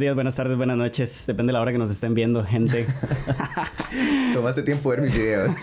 Buenos días, buenas tardes, buenas noches. Depende de la hora que nos estén viendo, gente. Tomaste tiempo ver mis videos.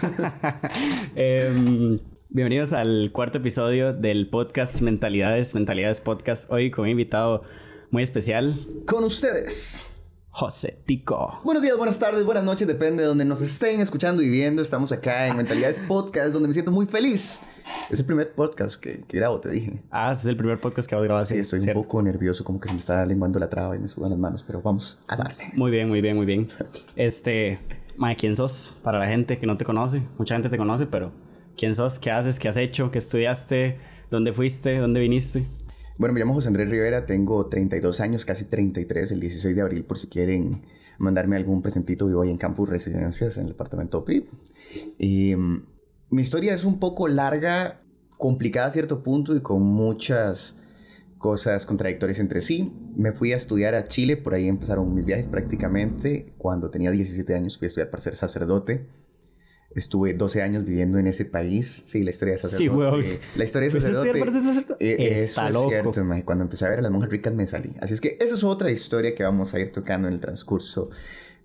Em, bienvenidos al cuarto episodio del podcast Mentalidades, Mentalidades Podcast. Hoy con un invitado muy especial. Con ustedes. José Tico. Buenos días, buenas tardes, buenas noches, depende de donde nos estén escuchando y viendo. Estamos acá en Mentalidades Podcast, donde me siento muy feliz. Es el primer podcast que, que grabo, te dije. Ah, es el primer podcast que vos grabas. Sí, estoy un poco nervioso, como que se me está lenguando la traba y me sudan las manos, pero vamos a darle. Muy bien, muy bien, muy bien. Este, Mae, ¿quién sos? Para la gente que no te conoce. Mucha gente te conoce, pero ¿quién sos? ¿Qué haces? ¿Qué has hecho? ¿Qué estudiaste? ¿Dónde fuiste? ¿Dónde viniste? Bueno, me llamo José Andrés Rivera, tengo 32 años, casi 33, el 16 de abril, por si quieren mandarme algún presentito, vivo ahí en Campus Residencias, en el departamento PIB. Y mm, mi historia es un poco larga, complicada a cierto punto y con muchas cosas contradictorias entre sí. Me fui a estudiar a Chile, por ahí empezaron mis viajes prácticamente. Cuando tenía 17 años fui a estudiar para ser sacerdote. Estuve 12 años viviendo en ese país. Sí, la historia de sacerdote. Sí, weón. La historia de ¿Fuiste a sacerdote. estudiar para ser sacerdote? eh, Está eso loco. es cierto. Cuando empecé a ver a las monjas ricas me salí. Así es que esa es otra historia que vamos a ir tocando en el transcurso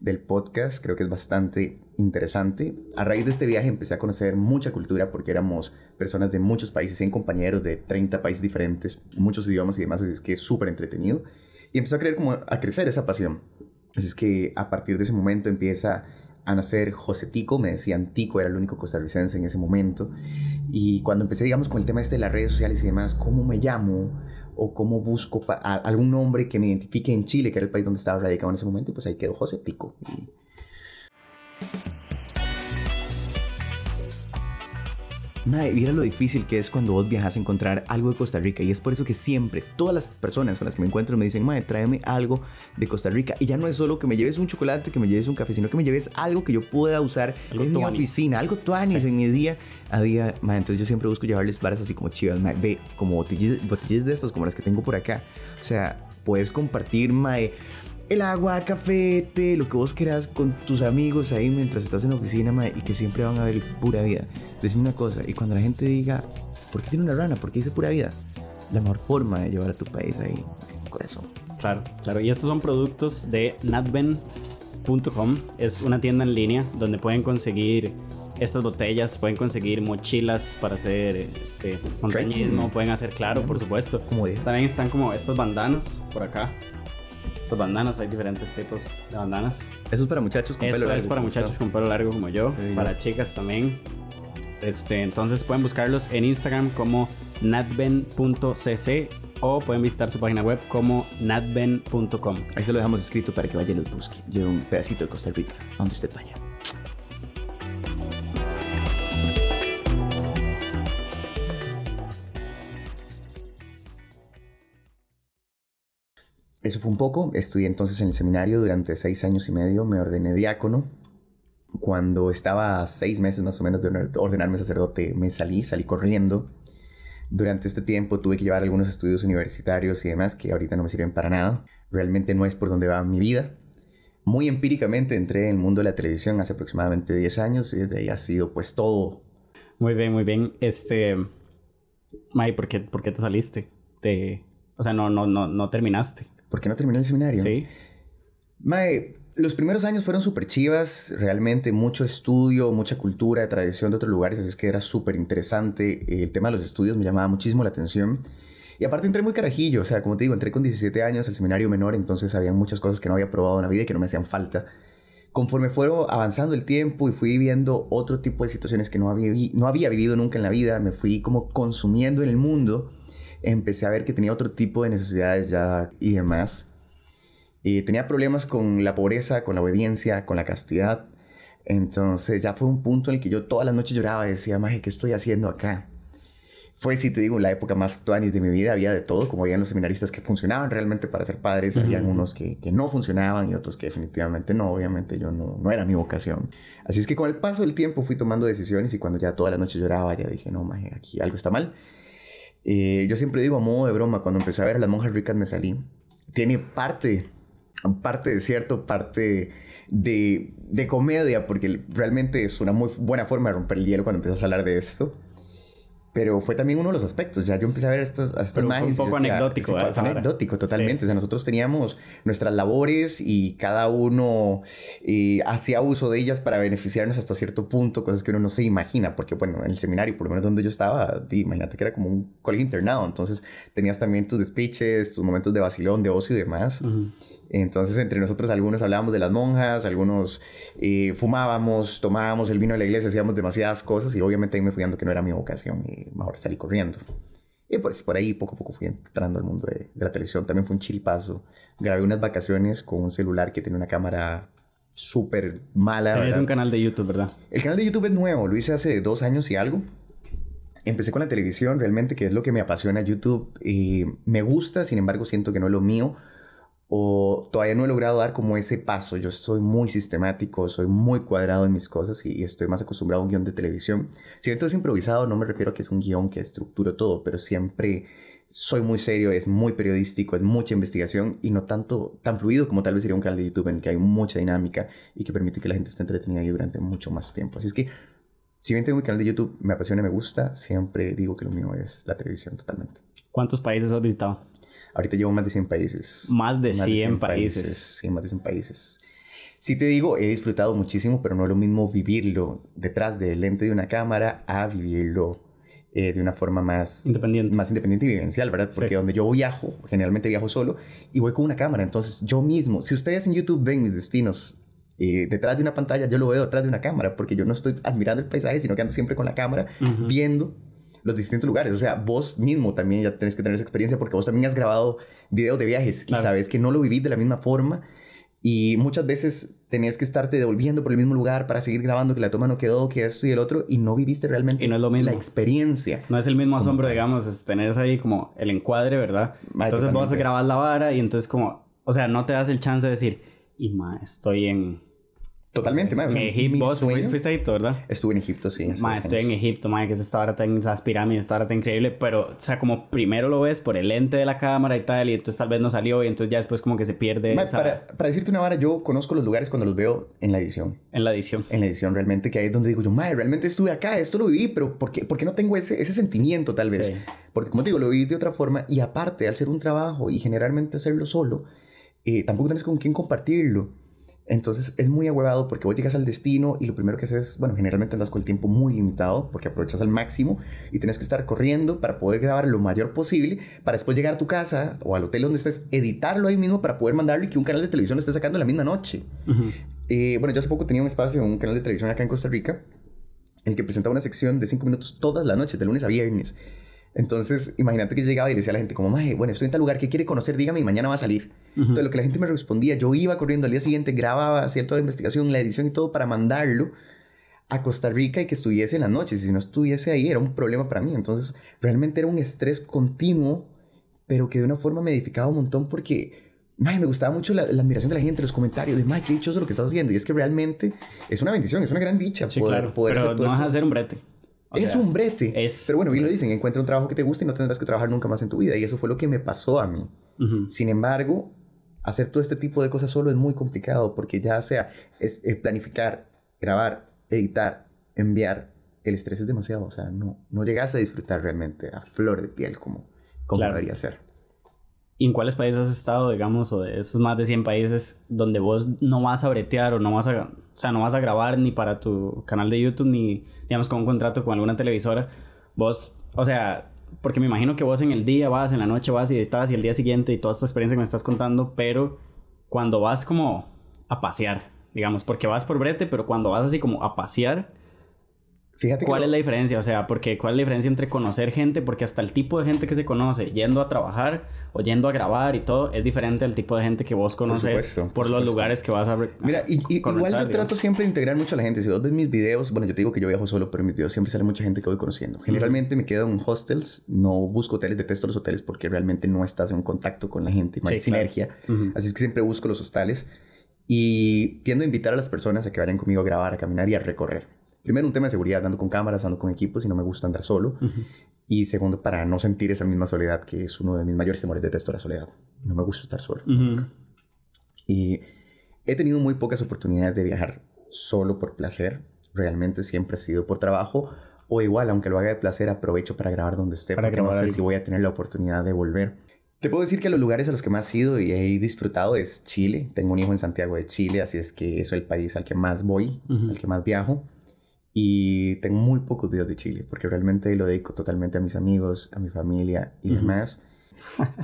del podcast. Creo que es bastante interesante. A raíz de este viaje empecé a conocer mucha cultura porque éramos personas de muchos países, 100 compañeros de 30 países diferentes, muchos idiomas y demás. Así es que es súper entretenido. Y empezó a, creer como a crecer esa pasión. Así es que a partir de ese momento empieza a nacer José Tico, me decían Tico, era el único costarricense en ese momento. Y cuando empecé, digamos, con el tema este de las redes sociales y demás, ¿cómo me llamo? O cómo busco algún nombre que me identifique en Chile, que era el país donde estaba radicado en ese momento, y pues ahí quedó José Tico. Mae, mira lo difícil que es cuando vos viajas a encontrar algo de Costa Rica. Y es por eso que siempre, todas las personas con las que me encuentro me dicen, Mae, tráeme algo de Costa Rica. Y ya no es solo que me lleves un chocolate, que me lleves un café, sino que me lleves algo que yo pueda usar Algo en mi tuanis. oficina, algo tuanis en mi día a día. Mae, entonces yo siempre busco llevarles varas así como chivas, mae. Ve, como botellas, botellas de estas, como las que tengo por acá. O sea, puedes compartir, Mae el agua, café, té, lo que vos quieras con tus amigos ahí mientras estás en la oficina, mae, y que siempre van a ver pura vida. Decime una cosa, y cuando la gente diga, ¿por qué tiene una rana? ¿Por qué dice pura vida? La mejor forma de llevar a tu país ahí, en el corazón. Claro, claro. Y estos son productos de natben.com. Es una tienda en línea donde pueden conseguir estas botellas, pueden conseguir mochilas para hacer este montañismo, pueden hacer claro, por supuesto. También están como estas bandanas por acá. Estas bandanas, hay diferentes tipos de bandanas. Eso es para muchachos con Esto pelo es largo, para como muchachos está. con pelo largo como yo, Sí, para chicas también. Este, entonces pueden buscarlos en Instagram como natben.cc o pueden visitar su página web como natben.com. Ahí se lo dejamos escrito para que vaya y los busque. Lleve un pedacito de Costa Rica, donde usted vaya. Eso fue un poco. Estudié entonces en el seminario durante seis años y medio. Me ordené diácono. Cuando estaba seis meses más o menos de ordenar- ordenarme sacerdote, me salí, salí corriendo. Durante este tiempo tuve que llevar algunos estudios universitarios y demás que ahorita no me sirven para nada. Realmente no es por donde va mi vida. Muy empíricamente entré en el mundo de la televisión hace aproximadamente 10 años y desde ahí ha sido pues todo. Muy bien, muy bien. Este, May, ¿por qué, por qué te saliste? De, o sea, no, no, no, no terminaste. ¿Por qué no terminé el seminario? Sí. Mae, los primeros años fueron súper chivas, realmente mucho estudio, mucha cultura, tradición de otros lugares, así es que era súper interesante. El tema de los estudios me llamaba muchísimo la atención. Y aparte entré muy carajillo, o sea, como te digo, entré con 17 años al seminario menor, entonces había muchas cosas que no había probado en la vida y que no me hacían falta. Conforme fueron avanzando el tiempo y fui viendo otro tipo de situaciones que no había, no había vivido nunca en la vida, me fui como consumiendo en el mundo, empecé a ver que tenía otro tipo de necesidades ya y demás. Y tenía problemas con la pobreza, con la obediencia, con la castidad. Entonces ya fue un punto en el que yo todas las noches lloraba y decía, maje, ¿qué estoy haciendo acá? Fue, si te digo, la época más tuanis de mi vida. Había de todo, como habían los seminaristas que funcionaban realmente para ser padres, habían Ujú. unos que, que no funcionaban y otros que definitivamente no. Obviamente yo no, no era mi vocación. Así es que con el paso del tiempo fui tomando decisiones y cuando ya toda la noche lloraba, ya dije, no, maje, aquí algo está mal. Eh, yo siempre digo a modo de broma, cuando empecé a ver a las monjas ricas me salí. Tiene parte, parte de cierto, parte de, de comedia, porque realmente es una muy buena forma de romper el hielo cuando empiezas a hablar de esto. Pero fue también uno de los aspectos. Ya yo empecé a ver estas, a estas un poco anecdótico. fue, anecdótico, totalmente. O sea, nosotros teníamos nuestras labores y cada uno eh, hacía uso de ellas para beneficiarnos hasta cierto punto, cosas que uno no se imagina. Porque, bueno, en el seminario, por lo menos donde yo estaba, imagínate que era como un colegio internado. Entonces, tenías también tus despiches, tus momentos de vacilón, de ocio y demás. Entonces, entre nosotros algunos hablábamos de las monjas, algunos eh, fumábamos, tomábamos el vino de la iglesia, hacíamos demasiadas cosas y obviamente ahí me fui dando que no era mi vocación y mejor salí corriendo. Y pues por ahí poco a poco fui entrando al mundo de, la televisión. También fue un chilipazo. Grabé unas vacaciones con un celular que tiene una cámara súper mala. Tenés un canal de YouTube, ¿verdad? El canal de YouTube es nuevo, lo hice hace dos años y algo. Empecé con la televisión realmente, que es lo que me apasiona YouTube. Y me gusta, sin embargo, siento que no es lo mío o todavía no he logrado dar como ese paso. Yo soy muy sistemático, soy muy cuadrado en mis cosas y, estoy más acostumbrado a un guion de televisión. Si todo es improvisado, no me refiero a que es un guion que estructura todo, pero siempre soy muy serio, es muy periodístico, es mucha investigación y no tanto tan fluido como tal vez sería un canal de YouTube en el que hay mucha dinámica y que permite que la gente esté entretenida ahí durante mucho más tiempo. Así es que, si bien tengo mi canal de YouTube, me apasiona y me gusta, siempre digo que lo mío es la televisión totalmente. ¿Cuántos países has visitado? Ahorita llevo más de 100 países. Más de, 100, países. Sí, más de 100 países. Sí te digo, he disfrutado muchísimo, pero no es lo mismo vivirlo detrás del lente de una cámara a vivirlo eh, de una forma más independiente. más independiente y vivencial, ¿verdad? Porque donde yo viajo, generalmente viajo solo y voy con una cámara. Entonces yo mismo, si ustedes en YouTube ven mis destinos eh, detrás de una pantalla, yo lo veo detrás de una cámara porque yo no estoy admirando el paisaje, sino que ando siempre con la cámara viendo los distintos lugares. O sea, vos mismo también ya tenés que tener esa experiencia porque vos también has grabado videos de viajes y sabes que no lo vivís de la misma forma. Y muchas veces tenías que estarte devolviendo por el mismo lugar para seguir grabando que la toma no quedó, que esto y el otro, y no viviste realmente y no es lo mismo. la experiencia. No es el mismo asombro, digamos, es tener ahí como el encuadre, ¿verdad? entonces vos grabas la vara y entonces como, o sea, no te das el chance de decir, y ma, estoy en Totalmente, más. Egipto, fuiste a Egipto, ¿verdad? Estuve en Egipto, sí. Ma, estoy en Egipto, ma, que es esta hora tan, esas pirámides, esta hora tan increíble, pero, o sea, como primero lo ves por el lente de la cámara y tal, y entonces tal vez no salió, y entonces ya después como que se pierde. para, para, decirte una vara, yo conozco los lugares cuando los veo en la edición. En la edición. En la edición, realmente, que ahí es donde digo yo, madre, realmente estuve acá, esto lo viví, pero ¿por qué, por qué no tengo ese, ese sentimiento, tal vez? Porque, como te digo, lo viví de otra forma, y aparte, al ser un trabajo y generalmente hacerlo solo, eh, tampoco tienes con quién compartirlo. Entonces es muy ahuevado porque vos llegas al destino y lo primero que haces, bueno, generalmente andas con el tiempo muy limitado porque aprovechas al máximo y tienes que estar corriendo para poder grabar lo mayor posible para después llegar a tu casa o al hotel donde estés, editarlo ahí mismo para poder mandarlo y que un canal de televisión lo esté sacando la misma noche. Eh, bueno, yo hace poco tenía un espacio, un canal de televisión acá en Costa Rica, en el que presentaba una sección de 5 minutos todas las noches, de lunes a viernes. Entonces, imagínate que yo llegaba y le decía a la gente como, Maje, bueno, estoy en tal lugar, ¿qué quiere conocer? Dígame y mañana va a salir. Entonces, lo que la gente me respondía, yo iba corriendo al día siguiente, grababa, hacía toda la investigación, la edición y todo para mandarlo a Costa Rica y que estuviese en las noches. Y si no estuviese ahí, era un problema para mí. Entonces, realmente era un estrés continuo, pero que de una forma me edificaba un montón porque... May, me gustaba mucho la, admiración de la gente, los comentarios de, May, qué dichoso lo que estás haciendo. Y es que realmente es una bendición, es una gran dicha poder, poder pero no vas a hacer un brete es un brete. Pero bueno, bien lo dicen, encuentra un trabajo que te guste y no tendrás que trabajar nunca más en tu vida. Y eso fue lo que me pasó a mí. Sin embargo, hacer todo este tipo de cosas solo es muy complicado porque ya sea es, eh, planificar, grabar, editar, enviar, el estrés es demasiado. O sea, no, no llegas a disfrutar realmente a flor de piel como, como debería ser. ¿Y en cuáles países has estado, digamos, o de esos más de 100 países donde vos no vas a bretear o no vas a, sea, no vas a grabar ni para tu canal de YouTube ni, digamos, con un contrato con alguna televisora? Vos, o sea, porque me imagino que vos en el día vas, en la noche vas y editas y el día siguiente y toda esta experiencia que me estás contando, pero cuando vas como a pasear, digamos, porque vas por brete, pero cuando vas así como a pasear, ¿Cuál es la diferencia? O sea, porque ¿cuál es la diferencia entre conocer gente? Porque hasta el tipo de gente que se conoce yendo a trabajar o yendo a grabar y todo es diferente al tipo de gente que vos conoces por, los lugares que vas a... Mira, y, igual yo trato siempre de integrar mucho a la gente. Si vos ves mis videos, bueno, yo te digo que yo viajo solo, pero en mis videos siempre sale mucha gente que voy conociendo. Generalmente me quedo en hostels, no busco hoteles, detesto los hoteles porque realmente no estás en contacto con la gente, no hay sinergia. Así es que siempre busco los hostales y tiendo a invitar a las personas a que vayan conmigo a grabar, a caminar y a recorrer. Primero, un tema de seguridad, ando con cámaras, ando con equipos y no me gusta andar solo. Y segundo, para no sentir esa misma soledad, que es uno de mis mayores temores, detesto la soledad. No me gusta estar solo. Y he tenido muy pocas oportunidades de viajar solo por placer. Realmente siempre ha sido por trabajo o igual, aunque lo haga de placer, aprovecho para grabar donde esté, Para porque no grabar sé algo. si voy a tener la oportunidad de volver. Te puedo decir que los lugares a los que más he ido y he disfrutado es Chile. Tengo un hijo en Santiago de Chile, así es que es el país al que más voy, al que más viajo. Y tengo muy pocos videos de Chile, porque realmente lo dedico totalmente a mis amigos, a mi familia y Ujú. demás.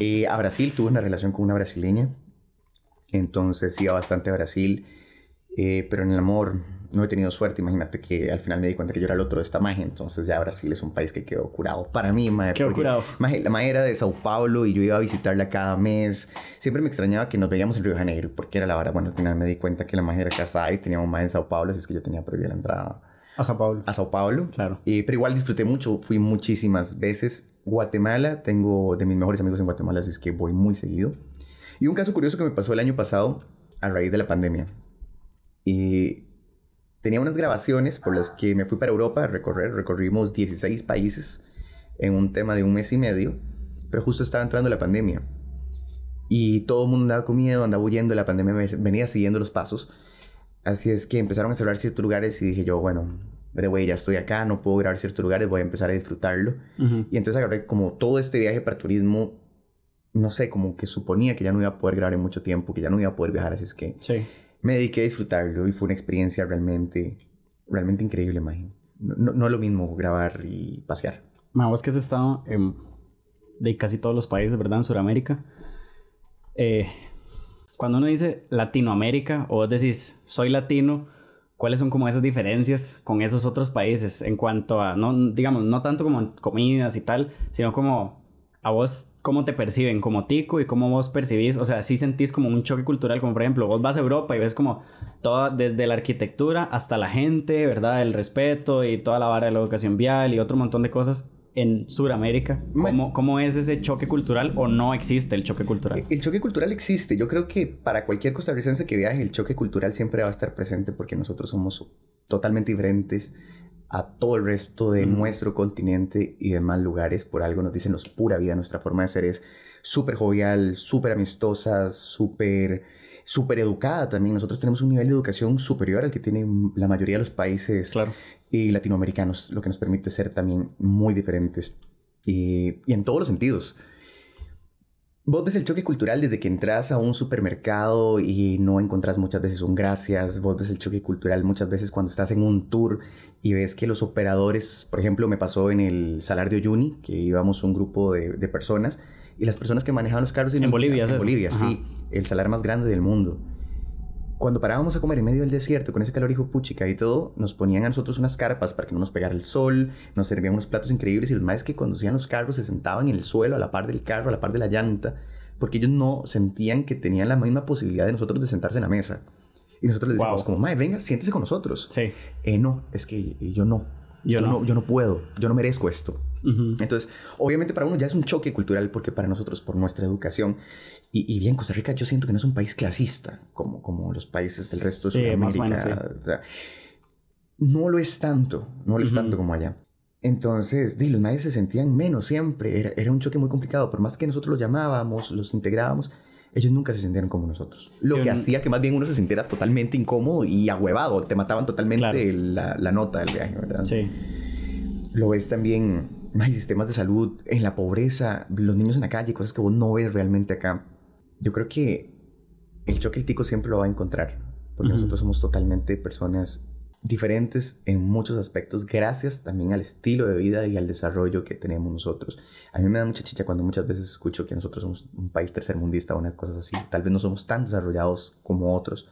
Eh, a Brasil, tuve una relación con una brasileña. Entonces iba bastante a Brasil. Eh, pero en el amor no he tenido suerte. Imagínate que al final me di cuenta que yo era el otro de esta magia. Entonces ya Brasil es un país que quedó curado. Para mí, maje, Quedó curado. maje, la magia era de Sao Paulo y yo iba a visitarla cada mes. Siempre me extrañaba que nos veíamos en Río de Janeiro porque era la hora. Bueno, al final me di cuenta que la magia era casada y teníamos más en Sao Paulo. Así es que yo tenía prohibida la entrada A Sao Paulo. a Sao Paulo. Claro. Eh, pero igual disfruté mucho, fui muchísimas veces. Guatemala, tengo de mis mejores amigos en Guatemala, así es que voy muy seguido. Y un caso curioso que me pasó el año pasado, a raíz de la pandemia. Y tenía unas grabaciones por las que me fui para Europa a recorrer. Recorrimos 16 países en un tema de un mes y medio, pero justo estaba entrando la pandemia. Y todo el mundo andaba con miedo, andaba huyendo, la pandemia venía siguiendo los pasos. Así es que empezaron a cerrar ciertos lugares y dije yo, bueno, de güey, ya estoy acá, no puedo grabar ciertos lugares, voy a empezar a disfrutarlo. Ujú. Y entonces agarré como todo este viaje para turismo, no sé, como que suponía que ya no iba a poder grabar en mucho tiempo, que ya no iba a poder viajar, así es que Sí. me dediqué a disfrutarlo y fue una experiencia realmente, realmente increíble, imagino. No, no, lo mismo grabar y pasear. Ma, vos que has estado en de casi todos los países, ¿verdad? En Sudamérica. Eh, cuando uno dice Latinoamérica o vos decís soy latino, ¿cuáles son como esas diferencias con esos otros países en cuanto a, no, digamos, no tanto como comidas y tal, sino como a vos cómo te perciben como tico y cómo vos percibís, o sea, si sentís como un choque cultural, como por ejemplo, vos vas a Europa y ves como toda, desde la arquitectura hasta la gente, ¿verdad? El respeto y toda la vara de la educación vial y otro montón de cosas en Sudamérica. ¿Cómo, ¿Cómo es ese choque cultural o no existe el choque cultural? El choque cultural existe. Yo creo que para cualquier costarricense que viaje, el choque cultural siempre va a estar presente porque nosotros somos totalmente diferentes a todo el resto de nuestro continente y demás lugares. Por algo nos dicen los pura vida. Nuestra forma de ser es súper jovial, súper amistosa, súper súper educada también. Nosotros tenemos un nivel de educación superior al que tienen la mayoría de los países Claro. Y latinoamericanos, lo que nos permite ser también muy diferentes y, y en todos los sentidos. Vos ves el choque cultural desde que entras a un supermercado y no encontrás muchas veces un gracias. Vos ves el choque cultural muchas veces cuando estás en un tour y ves que los operadores, por ejemplo, me pasó en el Salar de Uyuni, que íbamos un grupo de, de personas y las personas que manejaban los carros En Bolivia, ¿es en eso? Bolivia, Ajá. sí, el salar más grande del mundo. Cuando parábamos a comer en medio del desierto con ese calor hijo puchica y todo, nos ponían a nosotros unas carpas para que no nos pegara el sol, nos servían unos platos increíbles y los más que conducían los carros se sentaban en el suelo a la par del carro, a la par de la llanta, porque ellos no sentían que tenían la misma posibilidad de nosotros de sentarse en la mesa. Y nosotros les decíamos Wow. como, mae, venga, siéntese con nosotros. Sí. Eh, no, es que yo no. Yo no. Yo no puedo, yo no merezco esto. Entonces, obviamente para uno ya es un choque cultural porque para nosotros, por nuestra educación, y, y bien, Costa Rica yo siento que no es un país clasista como, como los países del resto de Sí, Sudamérica. menos, o sea, no lo es tanto, no lo es tanto como allá. Entonces, di, los maestros se sentían menos siempre, era, era un choque muy complicado, por más que nosotros los llamábamos, los integrábamos, ellos nunca se sintieron como nosotros. Lo Sí, que un- hacía que más bien uno se sintiera totalmente incómodo y ahuevado, te mataban totalmente Claro. la, la nota del viaje, ¿verdad? Sí. Lo ves también, hay sistemas de salud, en la pobreza, los niños en la calle, cosas que vos no ves realmente acá. Yo creo que el choque el tico siempre lo va a encontrar, porque Ujú. nosotros somos totalmente personas diferentes en muchos aspectos, gracias también al estilo de vida y al desarrollo que tenemos nosotros. A mí me da mucha chicha cuando muchas veces escucho que nosotros somos un país tercermundista o unas cosas así. Tal vez no somos tan desarrollados como otros,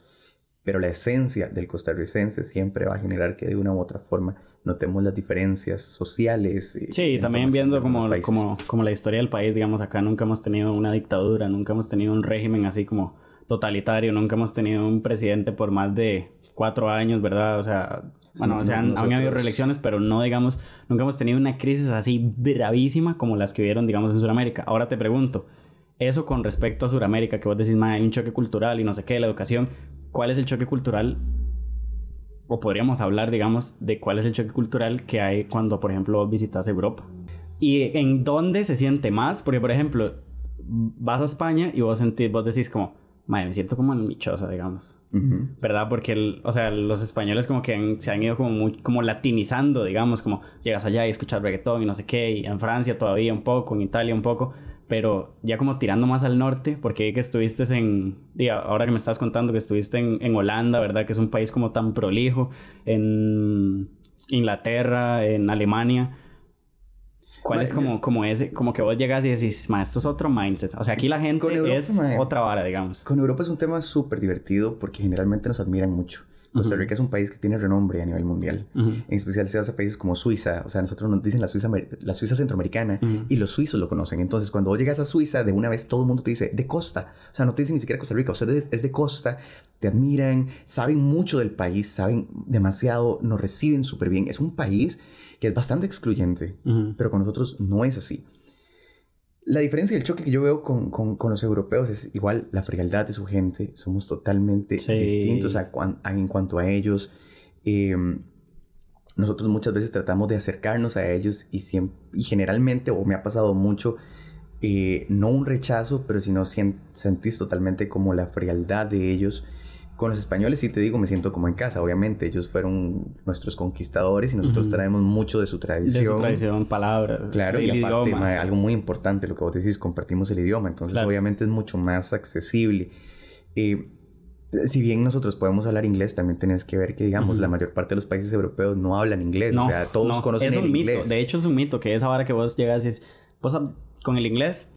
pero la esencia del costarricense siempre va a generar que de una u otra forma notemos las diferencias sociales. y Sí, en también viendo como, como, como la historia del país, digamos, acá nunca hemos tenido una dictadura, nunca hemos tenido un régimen así como totalitario, nunca hemos tenido un presidente por más de cuatro años, ¿verdad? O sea, bueno, No, o sea, no, han, habido nosotros- reelecciones, pero no, digamos, nunca hemos tenido una crisis así bravísima como las que hubieron, digamos, en Sudamérica. Ahora te pregunto, eso con respecto a Sudamérica, que vos decís, "Ma, hay un choque cultural y no sé qué, la educación, ¿cuál es el choque cultural o podríamos hablar, digamos, de cuál es el choque cultural que hay cuando, por ejemplo, visitas Europa. Y en dónde se siente más, porque, por ejemplo, vas a España y vos, sentís, vos decís como, Madre, me siento como en michosa, digamos. ¿Verdad? Porque, el, o sea, los españoles como que se han ido como muy, como latinizando, digamos, como llegas allá y escuchas reggaetón y no sé qué, y en Francia todavía un poco, en Italia un poco, pero ya como tirando más al norte, porque que estuviste en, diga, ahora que me estás contando que estuviste en, en Holanda, ¿verdad? Que es un país como tan prolijo, en Inglaterra, en Alemania ¿Cuál es como, como ese, como que vos llegas y decís, ma, esto es otro mindset? O sea, aquí la gente es otra vara, digamos. Con Europa es un tema súper divertido porque generalmente nos admiran mucho. Costa Rica es un país que tiene renombre a nivel mundial. En especial si vas a países como Suiza. O sea, nosotros nos dicen la Suiza, la Suiza centroamericana y los suizos lo conocen. Entonces, cuando vos llegas a Suiza, de una vez todo el mundo te dice de costa. O sea, no te dicen ni siquiera Costa Rica. O sea, es de costa. Te admiran, saben mucho del país, saben demasiado, nos reciben súper bien. Es un país que es bastante excluyente, pero con nosotros no es así. La diferencia y el choque que yo veo con, con, los europeos es igual la frialdad de su gente, somos totalmente distintos en cuanto a ellos. Em, nosotros muchas veces tratamos de acercarnos a ellos y, siempre, y generalmente, o me ha pasado mucho, eh, no un rechazo, pero sino sentís totalmente como la frialdad de ellos con los españoles sí te digo, me siento como en casa, obviamente. Ellos fueron nuestros conquistadores y nosotros traemos mucho de su tradición. De su tradición, palabras. Claro, y aparte, algo muy importante, lo que vos decís, compartimos el idioma. Entonces, obviamente es mucho más accesible. Eh, si bien nosotros podemos hablar inglés, también tenés que ver que, digamos, la mayor parte de los países europeos no hablan inglés. o sea, todos conocen es un mito. De hecho, es un mito que esa hora que vos llegas y es... Vos con el inglés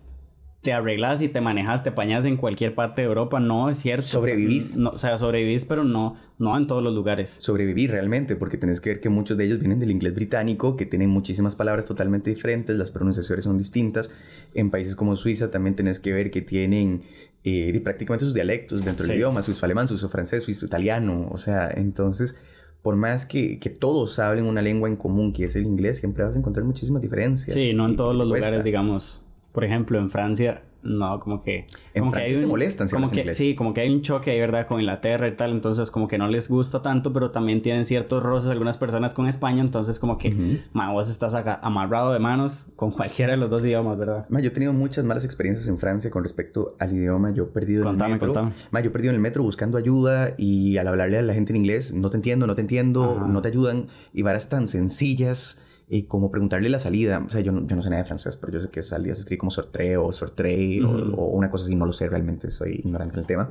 te arreglas y te manejas, te pañas en cualquier parte de Europa, no es cierto. Sobrevivís. No, o sea, sobrevivís, pero no, no en todos los lugares. Sobrevivir realmente, porque tenés que ver que muchos de ellos vienen del inglés británico, que tienen muchísimas palabras totalmente diferentes, las pronunciaciones son distintas. En países como Suiza también tenés que ver que tienen eh, prácticamente sus dialectos dentro del idioma, suizo alemán, suizo francés, suizo italiano, o sea, entonces por más que, que, todos hablen una lengua en común, que es el inglés, siempre vas a encontrar muchísimas diferencias. Sí, no en todos los lugares, digamos por ejemplo, en Francia, no, como que... En como Francia que hay se molestan si como que, Sí, como que hay un choque ahí, ¿verdad? Con Inglaterra y tal, entonces como que no les gusta tanto, pero también tienen ciertos roces algunas personas con España, entonces como que, vos estás acá amarrado de manos con cualquiera de los dos idiomas, ¿verdad? Ma, yo he tenido muchas malas experiencias en Francia con respecto al idioma, yo he perdido en el metro. Contame. Ma, yo he perdido en el metro buscando ayuda y al hablarle a la gente en inglés, no te entiendo, no te entiendo, no te ayudan, y varas tan sencillas y como preguntarle la salida. O sea, yo no, yo no sé nada de francés, pero yo sé que salida se escribe como sortre o sortre o, una cosa así, no lo sé realmente, soy ignorante en el tema.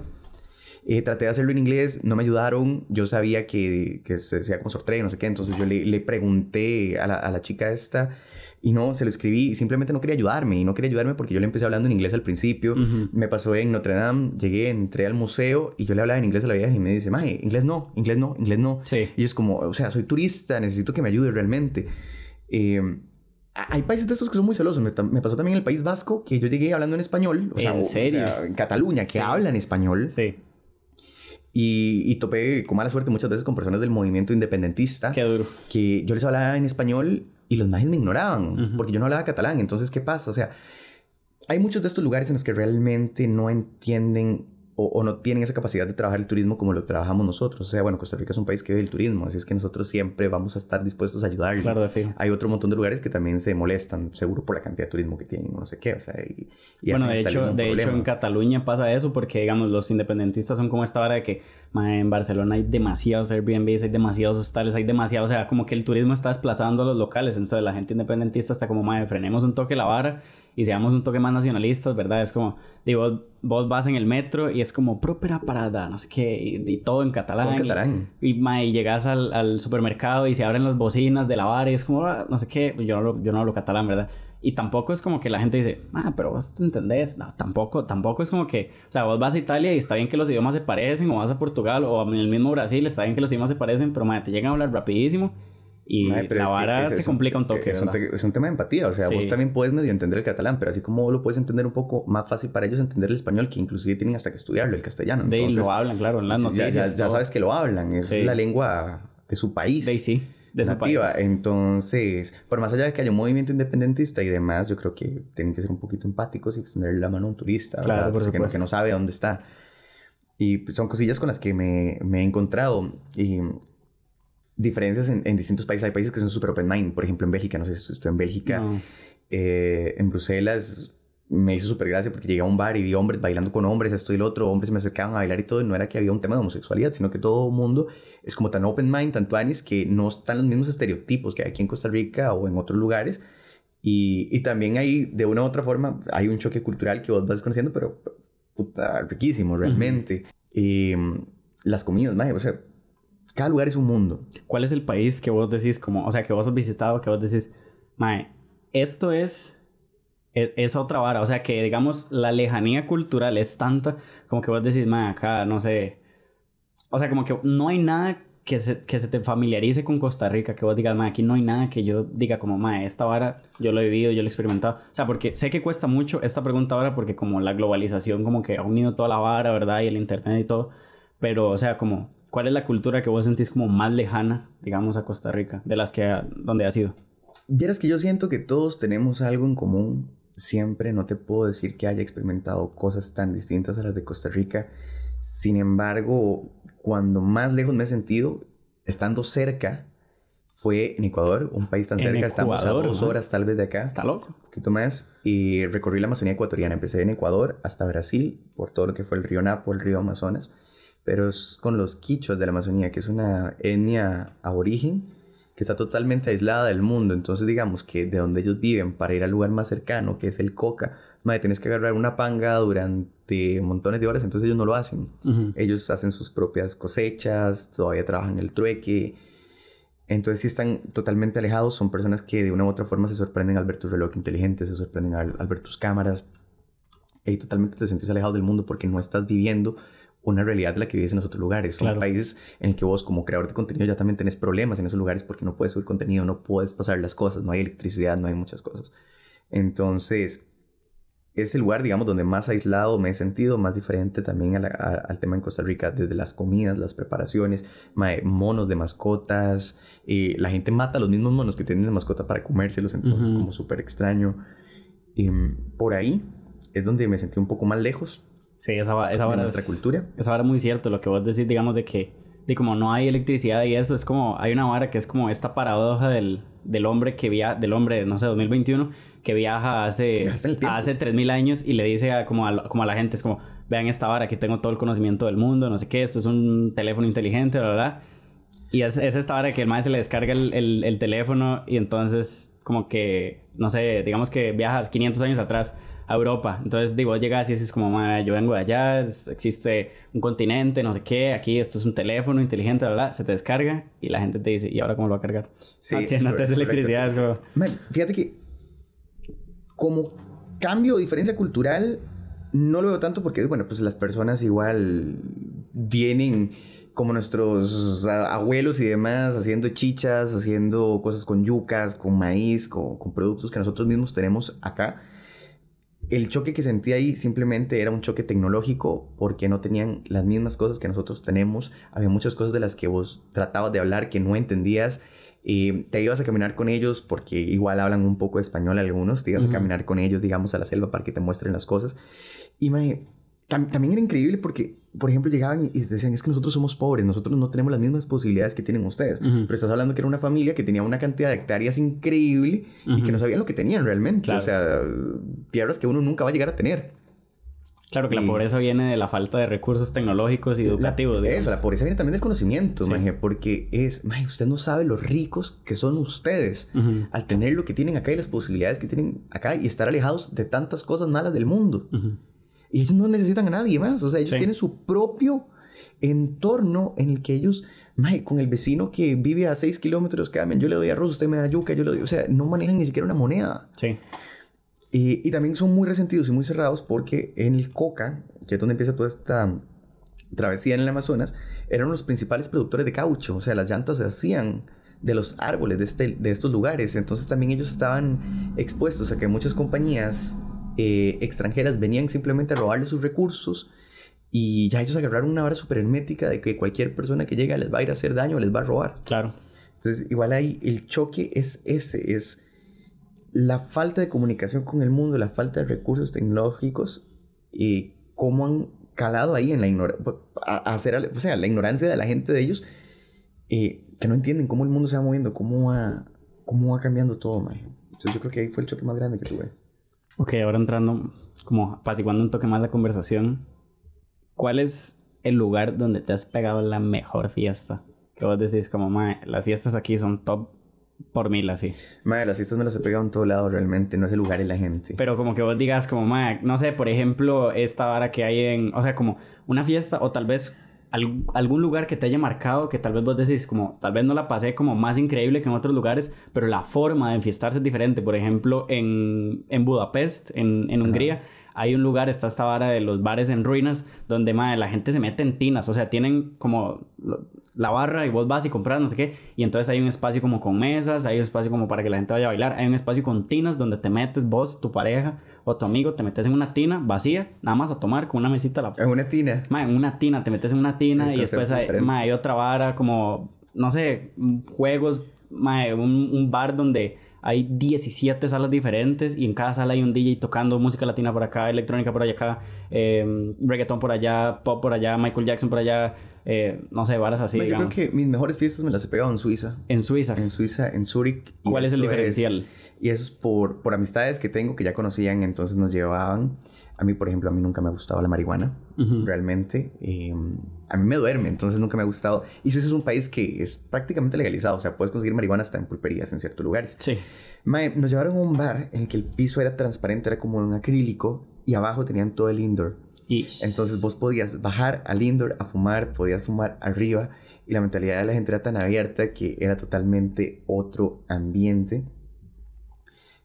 Eh, traté de hacerlo en inglés, no me ayudaron, yo sabía que, que se decía como sortre, no sé qué, entonces yo le, le pregunté a la, a la, chica esta y no, se lo escribí y simplemente no quería ayudarme y no quería ayudarme porque yo le empecé hablando en inglés al principio, me pasó en Notre Dame, llegué, entré al museo y yo le hablaba en inglés a la vieja y me dice, Mae, inglés no, inglés no, inglés no. Y es como, o sea, soy turista, necesito que me ayude realmente. Eh, hay países de estos que son muy celosos. Me, pasó también en el País Vasco que yo llegué hablando en español. O sea, ¿En serio? en Cataluña, que hablan español. Sí. Y, y, topé con mala suerte muchas veces con personas del movimiento independentista. Qué duro. Que yo les hablaba en español y los majes me ignoraban porque yo no hablaba catalán. Entonces, ¿qué pasa? O sea, hay muchos de estos lugares en los que realmente no entienden o, no tienen esa capacidad de trabajar el turismo como lo trabajamos nosotros. O sea, bueno, Costa Rica es un país que vive el turismo, así es que nosotros siempre vamos a estar dispuestos a ayudarle. Claro, de fin. Hay otro montón de lugares que también se molestan, seguro por la cantidad de turismo que tienen, no sé qué, o sea, y, bueno, de hecho, de hecho en Cataluña pasa eso porque, digamos, los independentistas son como esta hora de que en Barcelona hay demasiados Airbnbs, hay demasiados hostales, hay demasiado, o sea, como que el turismo está desplazando a los locales, entonces la gente independentista está como, madre, frenemos un toque la vara y seamos un toque más nacionalistas, ¿verdad? Es como, digo, vos vas en el metro y es como própera parada, no sé qué, y, todo en catalán. en catalán. Y, y, llegas al, al, supermercado y se abren las bocinas de la bar y es como, ah, no sé qué, yo no, yo no hablo catalán, ¿verdad? Y tampoco es como que la gente dice, ah, pero vos te entendés. No, tampoco, tampoco es como que, o sea, vos vas a Italia y está bien que los idiomas se parecen, o vas a Portugal, o en el mismo Brasil, está bien que los idiomas se parecen, pero madre, te llegan a hablar rapidísimo y la vara se complica un toque. Es un, es un, tema de empatía. O sea, vos también puedes medio entender el catalán, pero así como lo puedes entender un poco más fácil para ellos entender el español, que inclusive tienen hasta que estudiarlo, el castellano. De lo hablan, claro, en las noticias. Ya, ya, sabes que lo hablan. Es la lengua de su país. De sí. De su país. Entonces, por más allá de que haya un movimiento independentista y demás, yo creo que tienen que ser un poquito empáticos y extender la mano a un turista, claro, que, no, que no sabe dónde está. Y pues, son cosillas con las que me, me he encontrado. Y diferencias en, distintos países. Hay países que son súper open mind. Por ejemplo, en Bélgica, no sé si estoy en Bélgica. Eh, en Bruselas, me hizo súper gracia porque llegué a un bar y vi hombres bailando con hombres, esto y lo otro, hombres me acercaban a bailar y todo, y no era que había un tema de homosexualidad, sino que todo mundo es como tan open mind, tan tuanis, que no están los mismos estereotipos que hay aquí en Costa Rica o en otros lugares. Y, y también hay, de una u otra forma, hay un choque cultural que vos vas conociendo, pero puta, riquísimo, realmente. Y mm, las comidas, maje, o sea, cada lugar es un mundo. ¿Cuál es el país que vos decís, como, o sea, que vos has visitado, que vos decís, mae, esto es e, es, otra vara. O sea, que digamos, la lejanía cultural es tanta como que vos decís, man, acá, no sé. O sea, como que no hay nada que se, que se te familiarice con Costa Rica, que vos digas, man, aquí no hay nada que yo diga como, man, esta vara yo lo he vivido, yo lo he experimentado. O sea, porque sé que cuesta mucho esta pregunta ahora porque como la globalización como que ha unido toda la vara, ¿verdad? Y el internet y todo. Pero, o sea, como, ¿cuál es la cultura que vos sentís como más lejana, digamos, a Costa Rica, de las que, donde has ido? Vieras que yo siento que todos tenemos algo en común siempre no te puedo decir que haya experimentado cosas tan distintas a las de Costa Rica. Sin embargo, cuando más lejos me he sentido, estando cerca, fue en Ecuador, un país tan cerca, estamos a dos horas tal vez de acá. Está loco. Un poquito más. Y recorrí la Amazonía ecuatoriana. Empecé en Ecuador hasta Brasil, por todo lo que fue el río Napo, el río Amazonas. Pero es con los quichos de la Amazonía, que es una etnia aborigen que está totalmente aislada del mundo. Entonces, digamos que de donde ellos viven para ir al lugar más cercano, que es el Coca, madre, tienes que agarrar una panga durante montones de horas, entonces ellos no lo hacen. Ellos hacen sus propias cosechas, todavía trabajan el trueque. Entonces, si están totalmente alejados, son personas que de una u otra forma se sorprenden al ver tu reloj inteligente, se sorprenden al, al ver tus cámaras. Y totalmente te sentís alejado del mundo porque no estás viviendo una realidad de la que vives en los otros lugares. Son países en el que vos como creador de contenido ya también tenés problemas en esos lugares porque no puedes subir contenido, no puedes pasar las cosas, no hay electricidad, no hay muchas cosas. Entonces, es el lugar, digamos, donde más aislado me he sentido, más diferente también al tema en Costa Rica, desde las comidas, las preparaciones, monos de mascotas, y la gente mata a los mismos monos que tienen de mascota para comérselos, entonces es como súper extraño. Y mm, por ahí es donde me sentí un poco más lejos, Sí, esa, esa vara. nuestra cultura. Esa vara es muy cierto. Lo que vos decís, digamos, de que, de como no hay electricidad y eso, es como, hay una vara que es como esta paradoja del, del hombre que viaja, del hombre, no sé, 2021, que viaja hace, hace 3000 años y le dice a, como, a, como a la gente, es como, vean esta vara, aquí tengo todo el conocimiento del mundo, no sé qué, esto es un teléfono inteligente, ¿verdad? Y es, es esta vara que el maestro le descarga el, el, el teléfono y entonces como que, no sé, digamos que viajas 500 años atrás a Europa. Entonces, digo, llegas y dices como, yo vengo de allá, existe un continente, no sé qué, aquí esto es un teléfono inteligente, ¿verdad? Se te descarga y la gente te dice, ¿y ahora cómo lo va a cargar? Sí, no, te electricidad. como... fíjate que como cambio o diferencia cultural, no lo veo tanto porque, bueno, pues las personas igual vienen como nuestros abuelos y demás, haciendo chichas, haciendo cosas con yucas, con maíz, con, con productos que nosotros mismos tenemos acá el choque que sentí ahí simplemente era un choque tecnológico porque no tenían las mismas cosas que nosotros tenemos. Había muchas cosas de las que vos tratabas de hablar que no entendías. Y te ibas a caminar con ellos porque igual hablan un poco de español algunos. Te ibas a caminar con ellos, digamos, a la selva para que te muestren las cosas. Y me, también era increíble porque, por ejemplo, llegaban y decían, es que nosotros somos pobres, nosotros no tenemos las mismas posibilidades que tienen ustedes. Pero estás hablando que era una familia que tenía una cantidad de hectáreas increíble y que no sabían lo que tenían realmente. O sea, tierras que uno nunca va a llegar a tener. Claro que la pobreza viene de la falta de recursos tecnológicos y educativos. La, eso, la pobreza viene también del conocimiento, porque es, maje, usted no sabe los ricos que son ustedes al tener lo que tienen acá y las posibilidades que tienen acá y estar alejados de tantas cosas malas del mundo. Y ellos no necesitan a nadie más. O sea, ellos tienen su propio entorno en el que ellos, con el vecino que vive a 6 kilómetros cada yo le doy arroz, usted me da yuca, yo le doy. O sea, no manejan ni siquiera una moneda. Sí. Y, y también son muy resentidos y muy cerrados porque en el Coca, que es donde empieza toda esta travesía en el Amazonas, eran los principales productores de caucho. O sea, las llantas se hacían de los árboles de, este, de estos lugares. Entonces también ellos estaban expuestos a que muchas compañías eh, extranjeras venían simplemente a robarle sus recursos y ya ellos agarraron una vara súper hermética de que cualquier persona que llega les va a ir a hacer daño, les va a robar. Claro. Entonces, igual ahí el choque es ese, es la falta de comunicación con el mundo, la falta de recursos tecnológicos y cómo han calado ahí en la ignorancia, hacer, o sea, la ignorancia de la gente de ellos, eh, que no entienden cómo el mundo se va moviendo, cómo va, cómo va cambiando todo, Entonces yo creo que ahí fue el choque más grande que tuve. Ok, ahora entrando, como apaciguando un toque más la conversación. ¿Cuál es el lugar donde te has pegado la mejor fiesta? Que vos decís, como, mae, las fiestas aquí son top por mil, así. Mae, las fiestas me las he pegado en todo lado realmente, no es el lugar y la gente. Pero como que vos digas, como, mae, no sé, por ejemplo, esta vara que hay en, o sea, como una fiesta o tal vez algún lugar que te haya marcado que tal vez vos decís, como, tal vez no la pasé como más increíble que en otros lugares, pero la forma de enfiestarse es diferente. Por ejemplo, en, en Budapest, en, en Hungría, hay un lugar, está esta vara de los bares en ruinas, donde mae, la gente se mete en tinas, o sea, tienen como la barra y vos vas y compras no sé qué, y entonces hay un espacio como con mesas, hay un espacio como para que la gente vaya a bailar, hay un espacio con tinas donde te metes vos, tu pareja o tu amigo, te metes en una tina vacía, nada más a tomar con una mesita a la En una tina. Ma, en una tina, te metes en una tina y después hay, ma, hay otra vara como, no sé, juegos, ma, un, un bar donde hay 17 salas diferentes y en cada sala hay un DJ tocando música latina por acá, electrónica por allá acá, eh, reggaetón por allá, pop por allá, Michael Jackson por allá, eh, no sé, varas así, yo creo que mis mejores fiestas me las he pegado en Suiza. En Suiza, En Suiza, en Zurich. ¿cuál es el diferencial? Y eso es por, por amistades que tengo que ya conocían, entonces nos llevaban. A mí, por ejemplo, a mí nunca me ha gustado la marihuana, realmente. Eh, a mí me duerme, entonces nunca me ha gustado. Y Suiza es un país que es prácticamente legalizado, o sea, puedes conseguir marihuana hasta en pulperías en ciertos lugares. Sí. Mae, nos llevaron a un bar en el que el piso era transparente, era como un acrílico, y abajo tenían todo el indoor. Y Entonces vos podías bajar al indoor a fumar, podías fumar arriba y la mentalidad de la gente era tan abierta que era totalmente otro ambiente.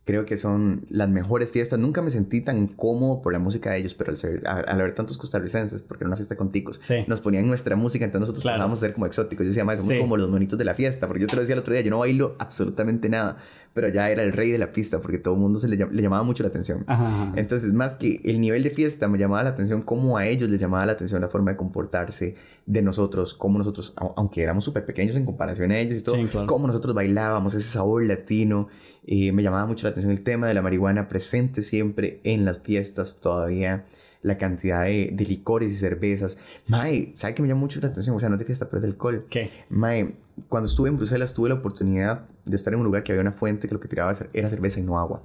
Creo que son las mejores fiestas. Nunca me sentí tan cómodo por la música de ellos, pero al, ser, al haber tantos costarricenses, porque era una fiesta con ticos, Sí. nos ponían nuestra música, entonces nosotros Claro. a ser como exóticos. Yo decía, "Mae, somos Sí. como los monitos de la fiesta, porque yo te lo decía el otro día, yo no bailo absolutamente nada, pero ya era el rey de la pista, porque todo el mundo se le, llam- le llamaba mucho la atención. Ajá. Entonces, más que el nivel de fiesta, me llamaba la atención cómo a ellos les llamaba la atención la forma de comportarse de nosotros, cómo nosotros, au- aunque éramos súper pequeños en comparación a ellos y todo, Sí, claro. cómo nosotros bailábamos, ese sabor latino. Eh, me llamaba mucho la atención el tema de la marihuana presente siempre en las fiestas todavía. La cantidad de, de licores y cervezas. Mae, ¿sabe qué me llama mucho la atención? O sea, no es de fiesta, pero es de alcohol. ¿Qué? Mae, cuando estuve en Bruselas tuve la oportunidad de estar en un lugar que había una fuente que lo que tiraba era cerveza y no agua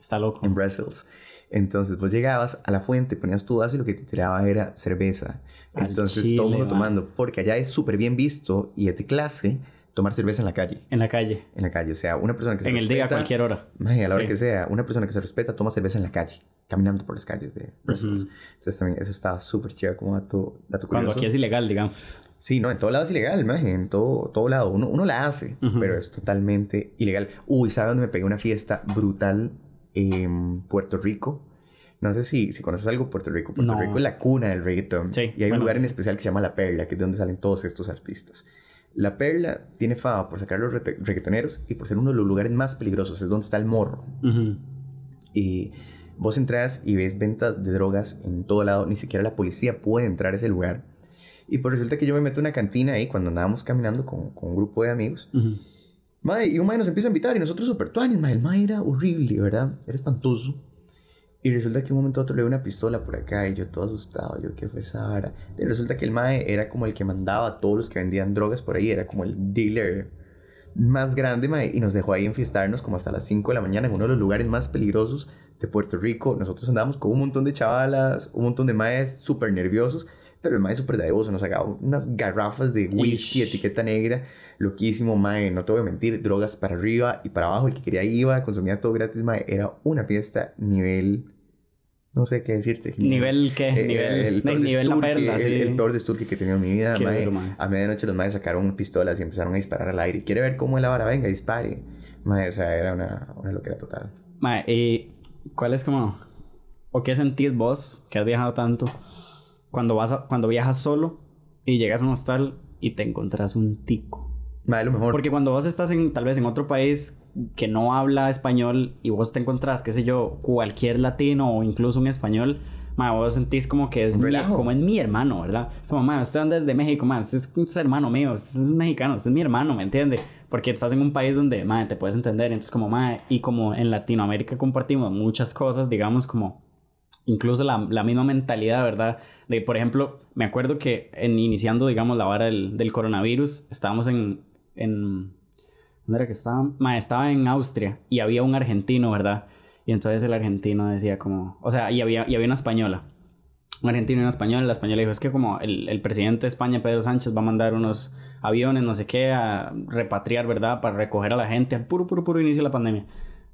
Está loco. en Brussels. Entonces vos llegabas a la fuente, ponías tu vaso y lo que te tiraba era cerveza. Al Entonces chile, todo el mundo man. tomando, porque allá es súper bien visto y es de clase tomar cerveza en la calle. En la calle. En la calle, o sea, una persona que se En el respeta, día, a cualquier hora. Maje, a la hora Sí. que sea, una persona que se respeta toma cerveza en la calle, caminando por las calles de Brussels. Ujú. Entonces también eso estaba súper chido como dato, dato Cuando curioso. aquí es ilegal, digamos. Sí, no, en todo lado es ilegal, maje, en todo, todo lado. Uno, uno la hace, Ujú. pero es totalmente ilegal. Uy, ¿sabes dónde me pegué una fiesta brutal? En Puerto Rico. No sé si, si conoces algo de Puerto Rico. Puerto No. Rico es la cuna del reggaetón. Sí, y hay un bueno. lugar en especial que se llama La Perla, que es de donde salen todos estos artistas. La Perla tiene fama por sacar a los reggaetoneros y por ser uno de los lugares más peligrosos. Es donde está el morro. Y vos entras y ves ventas de drogas en todo lado. Ni siquiera la policía puede entrar a ese lugar. Y pues resulta que yo me meto a una cantina ahí cuando andábamos caminando con, con un grupo de amigos. Ujú. Mae, y un mae nos empieza a invitar y nosotros súper tuanes, mae. El mae era horrible, ¿verdad? Era espantoso. Y resulta que un momento a otro le veo una pistola por acá y yo todo asustado. Yo, ¿qué fue esa vara? Y resulta que el mae era como el que mandaba a todos los que vendían drogas por ahí. Era como el dealer más grande, mae. Y nos dejó ahí enfiestarnos como hasta las 5 de la mañana en uno de los lugares más peligrosos de Puerto Rico. Nosotros andábamos con un montón de chavalas, un montón de maes súper nerviosos. Pero el mae súper dadivoso nos sacaba unas garrafas de whisky, Ish. etiqueta negra. Loquísimo, mae. No te voy a mentir. Drogas para arriba y para abajo. El que quería iba, consumía todo gratis, mae. Era una fiesta nivel... No sé qué decirte. ¿Nivel qué? Eh, nivel, el peor nivel la perla, el, sí. el peor desturque que he tenido en mi vida, mae. duro, mae. A medianoche los maes sacaron pistolas y empezaron a disparar al aire. ¿Quiere ver cómo es la vara? Venga, dispare. Mae, o sea, era una, una locura total. Mae, ¿y cuál es como... ¿O qué sentís vos, que has viajado tanto, cuando, vas a- cuando viajas solo y llegas a un hostal y te encontrás un tico? Mae, lo mejor. Porque cuando vos estás en, tal vez en otro país que no habla español y vos te encontrás, qué sé yo, cualquier latino o incluso un español, ma, vos sentís como que es mi, como es mi hermano, ¿verdad? Es Como, ma, usted anda desde México, ma, usted es un hermano mío, usted es mexicano, usted es mi hermano, ¿me entiende? Porque estás en un país donde, ma, te puedes entender. Entonces, como, ma, y como en Latinoamérica compartimos muchas cosas, digamos, como incluso la, la misma mentalidad, ¿verdad? De, por ejemplo, me acuerdo que en iniciando, digamos, la vara del, del coronavirus, estábamos en, en... ¿Dónde era que estaba? Estaba en Austria y había un argentino, ¿verdad? Y entonces el argentino decía como, o sea, y había, y había una española. Un argentino y una española. La española dijo, es que como el, el presidente de España, Pedro Sánchez, va a mandar unos aviones, no sé qué, a repatriar, ¿verdad? Para recoger a la gente al puro, puro, puro inicio de la pandemia.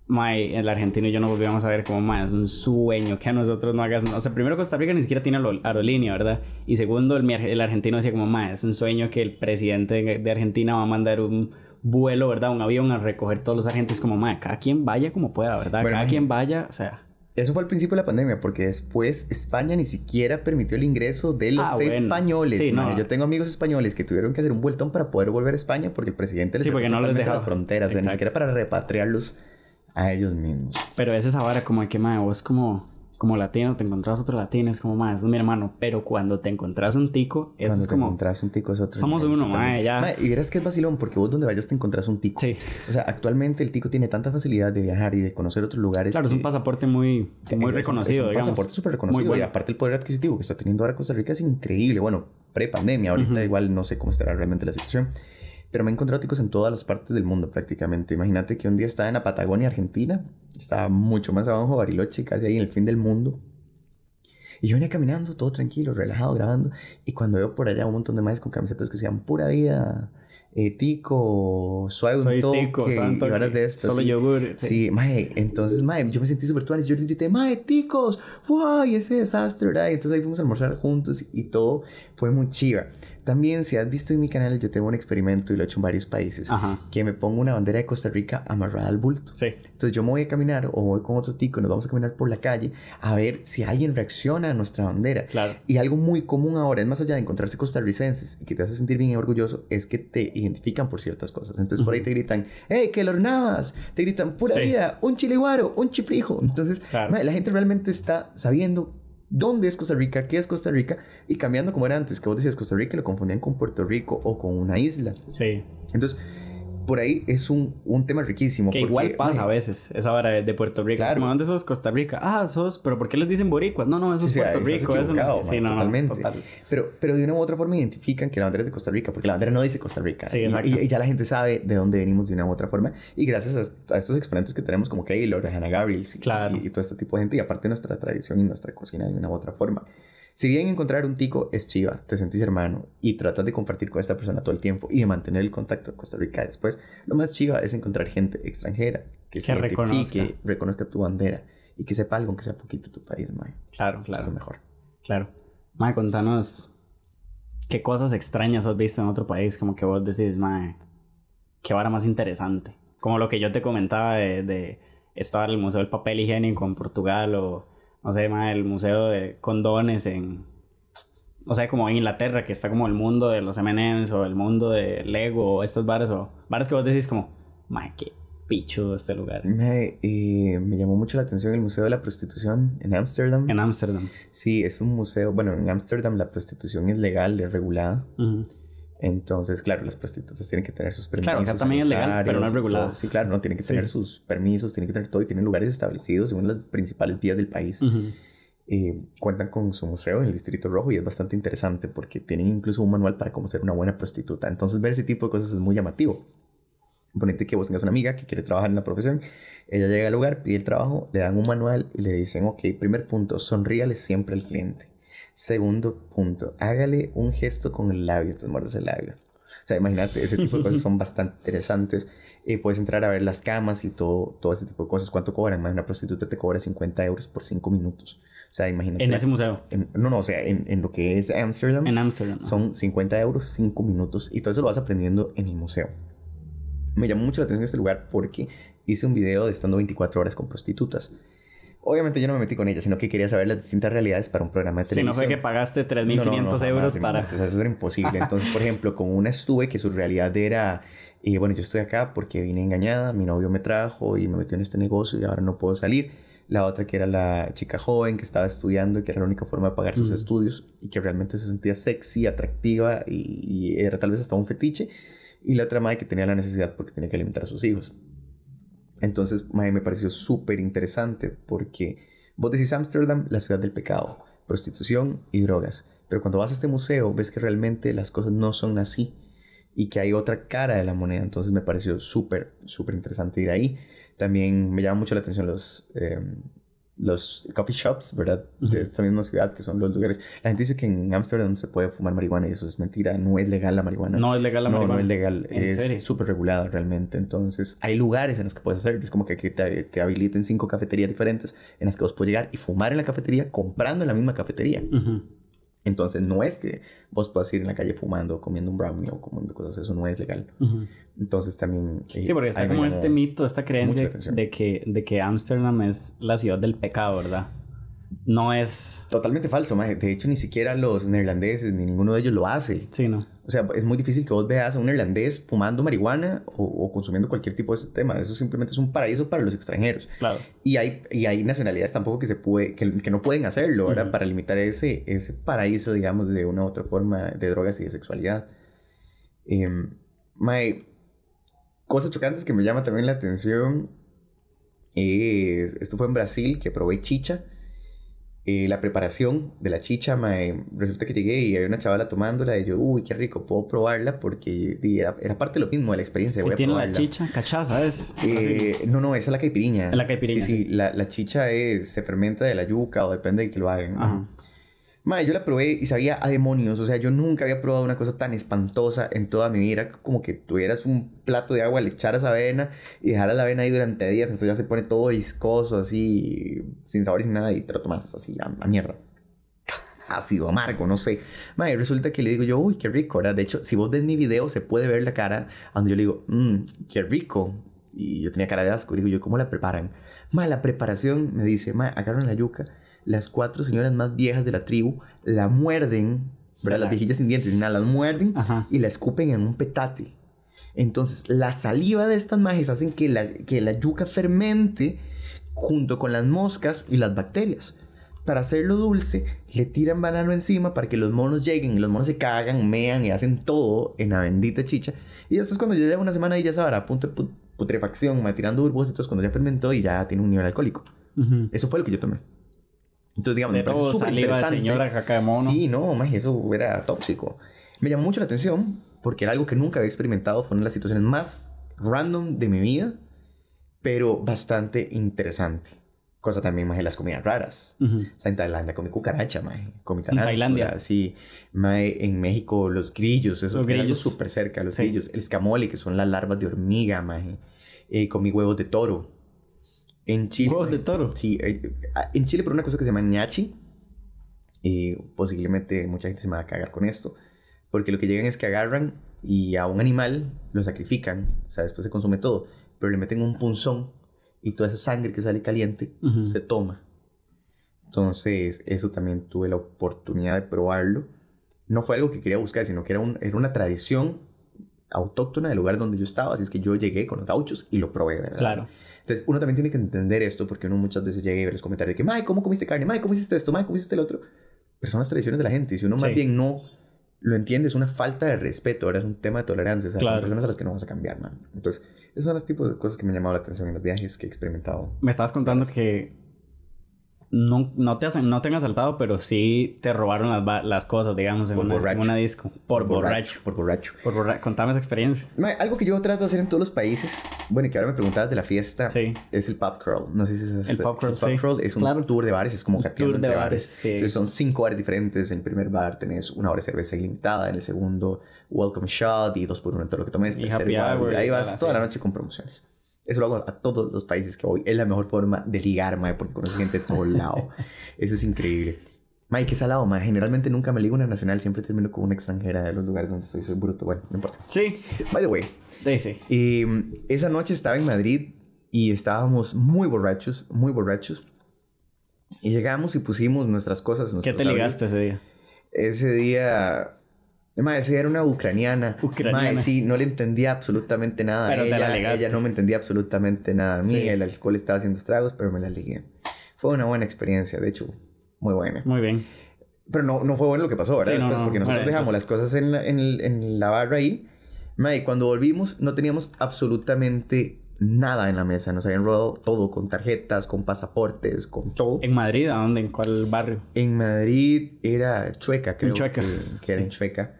Mae, el argentino y yo no volvíamos a ver como, mae, es un sueño que a nosotros no hagas. O sea, primero Costa Rica ni siquiera tiene aerolínea, ¿verdad? Y segundo, el, el argentino decía como, mae, es un sueño que el presidente de Argentina va a mandar un vuelo, ¿verdad? Un avión a recoger todos los argentinos. Como, mae, cada quien vaya como pueda, ¿verdad? cada quien vaya, o sea. Eso fue al principio de la pandemia, porque después España ni siquiera permitió el ingreso de los ah, españoles. Sí, no. Yo tengo amigos españoles que tuvieron que hacer un vueltón para poder volver a España porque el presidente les sí, porque no les dejaba las fronteras, o sea, ni siquiera para repatriarlos a ellos mismos. Pero es esa vara como de que, mae, vos como, como latino te encontrás otro latino, es como, mae, es mi hermano. Pero cuando te encontrás un tico, eso es como... Cuando te encontrás un tico es otro. Somos uno, mae, ya. y verás que es vacilón, porque vos donde vayas te encontrás un tico. Sí. O sea, actualmente el tico tiene tanta facilidad de viajar y de conocer otros lugares. Claro, es un pasaporte muy, muy reconocido, es un pasaporte súper reconocido. Y aparte el poder adquisitivo que está teniendo ahora Costa Rica es increíble. Bueno, pre-pandemia, ahorita igual no sé cómo estará realmente la situación pero me he encontrado ticos en todas las partes del mundo prácticamente. Imagínate que un día estaba en la Patagonia, Argentina, estaba mucho más abajo, Bariloche, casi ahí en el fin del mundo. Y yo venía caminando, todo tranquilo, relajado, grabando. Y cuando veo por allá un montón de maíz con camisetas que decían pura vida, eh, tico, suave un toque, tico, y de esto. Solo yogur. Sí, sí mae, entonces, mae, yo me sentí súper tuanis. Yo grité, mae, ticos, ¡Wow! ese desastre, ¿verdad? Y entonces ahí fuimos a almorzar juntos y todo fue muy chiva. También, si has visto en mi canal, yo tengo un experimento y lo he hecho en varios países. Que me pongo una bandera de Costa Rica amarrada al bulto. Sí. Entonces yo me voy a caminar o voy con otro tico, nos vamos a caminar por la calle a ver si alguien reacciona a nuestra bandera. Claro. Y algo muy común ahora, es más allá de encontrarse costarricenses y que te hace sentir bien y orgulloso, es que te identifican por ciertas cosas. Entonces por ahí te gritan, ¡Hey, que lornabas! Te gritan, ¡Pura vida! ¡Un chiliguaro! ¡Un chifrijo! Entonces la gente realmente está sabiendo dónde es Costa Rica, qué es Costa Rica, y cambiando como era antes, que vos decías Costa Rica, lo confundían con Puerto Rico o con una isla. Sí. Entonces, por ahí es un, un tema riquísimo. Que igual pasa a veces, esa vara de, Puerto Rico. Claro. ¿dónde sos? Costa Rica. Ah, sos, pero ¿por qué les dicen boricuas? No, no, eso es Puerto Rico. Eso no, sí, no, totalmente. pero, pero de una u otra forma identifican que la bandera es de Costa Rica, porque la bandera no dice Costa Rica. Sí, exacto. Y, ya la gente sabe de dónde venimos de una u otra forma. Y gracias a, estos exponentes que tenemos como Keylor, Hannah Gabriels y, y, todo este tipo de gente, y aparte nuestra tradición y nuestra cocina de una u otra forma. Si bien encontrar un tico es chiva, te sentís hermano y tratas de compartir con esta persona todo el tiempo y de mantener el contacto con Costa Rica después, lo más chiva es encontrar gente extranjera que, se reconozca. reconozca tu bandera y que sepa algo, aunque sea poquito tu país, Mae. Claro, claro. lo mejor. Claro. Mae, contanos qué cosas extrañas has visto en otro país, como que vos decís, Mae, qué vara más interesante. Como lo que yo te comentaba de, de estar en el Museo del Papel Higiénico en Portugal o no sé, el museo de condones en, o sea, como en Inglaterra, que está como el mundo de los M&M's o el mundo de Lego o estos bares o bares que vos decís como, madre, qué pichudo este lugar. Me, me llamó mucho la atención el Museo de la Prostitución en Ámsterdam. En Ámsterdam. Sí, es un museo, bueno, en Ámsterdam la prostitución es legal, es regulada. Entonces, claro, las prostitutas tienen que tener sus permisos. Claro, también es legal, pero no es regulado. Sí, claro, no, tienen que tener sus permisos, tienen que tener todo y tienen lugares establecidos según las principales vías del país. Eh, cuentan con su museo en el Distrito Rojo y es bastante interesante porque tienen incluso un manual para cómo ser una buena prostituta. Entonces, ver ese tipo de cosas es muy llamativo. Ponete que vos tengas una amiga que quiere trabajar en la profesión, ella llega al lugar, pide el trabajo, le dan un manual y le dicen, ok, primer punto, sonríale siempre al cliente. Segundo punto, hágale un gesto con el labio, te muerdes el labio. O sea, imagínate, ese tipo de cosas son bastante interesantes. Eh, puedes entrar a ver las camas y todo, todo ese tipo de cosas. ¿Cuánto cobran? Una prostituta te cobra 50 euros por 5 minutos. O sea, imagínate. En ese museo. no, no, o sea, en, en, lo que es Amsterdam. En Amsterdam. Son 50 euros, 5 minutos. Y todo eso lo vas aprendiendo en el museo. Me llamó mucho la atención este lugar porque hice un video de estando 24 horas con prostitutas. Obviamente yo no me metí con ella, sino que quería saber las distintas realidades para un programa de televisión. Si no fue que pagaste 3.500 euros para... Entonces eso era imposible. Entonces, por ejemplo, con una estuve que su realidad era... Y bueno, yo estoy acá porque vine engañada, mi novio me trajo y me metió en este negocio y ahora no puedo salir. La otra que era la chica joven que estaba estudiando y que era la única forma de pagar sus estudios y que realmente se sentía sexy, atractiva y, era tal vez hasta un fetiche. Y la otra madre que tenía la necesidad porque tenía que alimentar a sus hijos. Entonces, me pareció súper interesante porque vos decís Ámsterdam, la ciudad del pecado, prostitución y drogas. Pero cuando vas a este museo, ves que realmente las cosas no son así y que hay otra cara de la moneda. Entonces me pareció súper, súper interesante ir ahí. También me llama mucho la atención los, eh, los coffee shops, ¿verdad? De esta misma ciudad, que son los lugares. La gente dice que en Ámsterdam se puede fumar marihuana y eso es mentira. No es legal la marihuana. No es legal la no, marihuana. No es legal. ¿En es súper regulada realmente. Entonces, hay lugares en los que puedes hacer. Es como que, que te, te habiliten cinco cafeterías diferentes en las que vos puedes llegar y fumar en la cafetería comprando en la misma cafetería. Ujú. Entonces, no es que vos puedas ir en la calle fumando, comiendo un brownie o comiendo cosas. Eso no es legal. Ujú. Entonces, también... eh, Sí, porque está como este mito, esta creencia de que, de que Ámsterdam es la ciudad del pecado, ¿verdad? No es... Totalmente falso, maje. De hecho, ni siquiera los neerlandeses ni ninguno de ellos lo hace. Sí, ¿no? O sea, es muy difícil que vos veas a un neerlandés fumando marihuana o, o consumiendo cualquier tipo de ese tema. Eso simplemente es un paraíso para los extranjeros. Claro. Y hay, y hay nacionalidades tampoco que, se puede, que, que no pueden hacerlo, ¿verdad? Ujú. Para limitar ese, ese paraíso, digamos, de una u otra forma de drogas y de sexualidad. Em, mae, cosas chocantes que me llama también la atención. eh, esto fue en Brasil, que probé chicha. Eh, la preparación de la chicha, mae, resulta que llegué y había una chavala tomándola y yo, uy, qué rico, puedo probarla porque era, era parte de lo mismo de la experiencia. voy ¿Qué a tiene la chicha? ¿Cachá, sabes? Eh, no, no, esa es la caipiriña. La caipiriña, Sí, sí, sí. La, la chicha es, se fermenta de la yuca o depende de que lo hagan. Ajá. Mae, yo la probé y sabía a demonios. O sea, yo nunca había probado una cosa tan espantosa en toda mi vida. Como que tuvieras un plato de agua, le echaras avena y dejaras la avena ahí durante días. Entonces ya se pone todo viscoso, así, sin sabor y sin nada. Y te lo tomas así, a, a mierda. Ácido, amargo, no sé. Mae, resulta que le digo yo, uy, qué rico, ¿verdad? De hecho, si vos ves mi video, se puede ver la cara donde yo le digo, mmm, qué rico. Y yo tenía cara de asco. Y digo yo, ¿cómo la preparan? Mae, la preparación, me dice, mae, agarran la yuca. Las cuatro señoras más viejas de la tribu la muerden, ¿verdad? la- Las viejitas sin dientes, nada, las muerden Ajá. y la escupen en un petate. Entonces, la saliva de estas majes hacen que la, que la yuca fermente junto con las moscas y las bacterias. Para hacerlo dulce, le tiran banano encima para que los monos lleguen y los monos se cagan, mean y hacen todo en la bendita chicha. Y después cuando ya lleva una semana y ya sabrá, a punto de put- putrefacción, ma, tirando burbujas, entonces cuando ya fermentó y ya tiene un nivel alcohólico. Eso fue lo que yo tomé. Entonces, digamos, De me todo, súper interesante. señora, caca de mono. Sí, no, más eso era tóxico. Me llamó mucho la atención porque era algo que nunca había experimentado. Fue una de las situaciones más random de mi vida, pero bastante interesante. Cosa también más de las comidas raras. Ujú. O sea, en Tailandia comí cucaracha, mae. Comí En Tailandia. tarántula, Sí. Mae, en México los grillos. Eso Los grillos. súper cerca. Los Sí. grillos. El escamole, que son las larvas de hormiga, mae. Eh, comí huevos de toro. En Chile... ¿Huevos de toro? Sí. eh, ah, en Chile por una cosa que se llama ñachi. Y posiblemente mucha gente se me va a cagar con esto. Porque lo que llegan es que agarran y a un animal lo sacrifican. O sea, después se consume todo. Pero le meten un punzón y toda esa sangre que sale caliente se toma. Entonces, eso también tuve la oportunidad de probarlo. No fue algo que quería buscar, sino que era, un- era una tradición autóctona del lugar donde yo estaba. Así es que yo llegué con los gauchos y lo probé, ¿verdad? Claro. Entonces, uno también tiene que entender esto porque uno muchas veces llega y ve los comentarios de que, May, ¿cómo comiste carne? May, ¿cómo hiciste esto? May, ¿cómo hiciste el otro? Pero son las tradiciones de la gente. Y si uno más Sí. bien no lo entiende, es una falta de respeto. Ahora es un tema de tolerancia. O sea, Claro. Son personas a las que no vas a cambiar, man. Entonces, esos son los tipos de cosas que me han llamado la atención en los viajes que he experimentado. Me estabas contando que no, no, te, hacen, no te han asaltado, pero sí te robaron las, las cosas, digamos, en Por una, en borracho. una disco. Por, borracho. Por borracho. Por borracho. Contame esa experiencia. Algo que yo trato de hacer en todos los países, bueno, y que ahora me preguntabas de la fiesta, Sí. es el pub crawl. No sé si es El pub crawl, sí. es un Claro. tour de bares, es como Un tour de entre bares, sí. Entonces son cinco bares diferentes. En el primer bar tenés una hora de cerveza ilimitada, en el segundo welcome shot y dos por uno en todo lo que tomes. Y happy hour y ahí vas toda la noche con promociones. Eso lo hago a todos los países que voy. Es la mejor forma de ligar, mae, porque conoces gente de todo lado. Eso es increíble. Mae, qué salado, mae. Generalmente nunca me ligo una nacional, siempre termino con una extranjera de los lugares donde estoy. Soy bruto, bueno, no importa. Sí. By the way, Sí, sí. y mm, esa noche estaba en Madrid y estábamos muy borrachos, muy borrachos. Y llegamos y pusimos nuestras cosas. ¿Qué te ligaste ese día? Ese día... Día era una ucraniana. Ucraniana. Mae, sí, no le entendía absolutamente nada Pero a ella. Ella no me entendía absolutamente nada a mí. Sí. El alcohol estaba haciendo estragos, pero me la ligué. Fue una buena experiencia, de hecho, muy buena. Muy bien. Pero no, no fue bueno lo que pasó, ¿verdad? Sí, no, Después, no. porque nosotros dejamos las cosas en la, en, en la barra ahí. Mae, cuando volvimos no teníamos absolutamente nada en la mesa. Nos habían robado todo, con tarjetas, con pasaportes, con todo. ¿En Madrid? ¿A dónde? ¿En cuál barrio? En Madrid era Chueca, creo Chueca. que, que era en Chueca,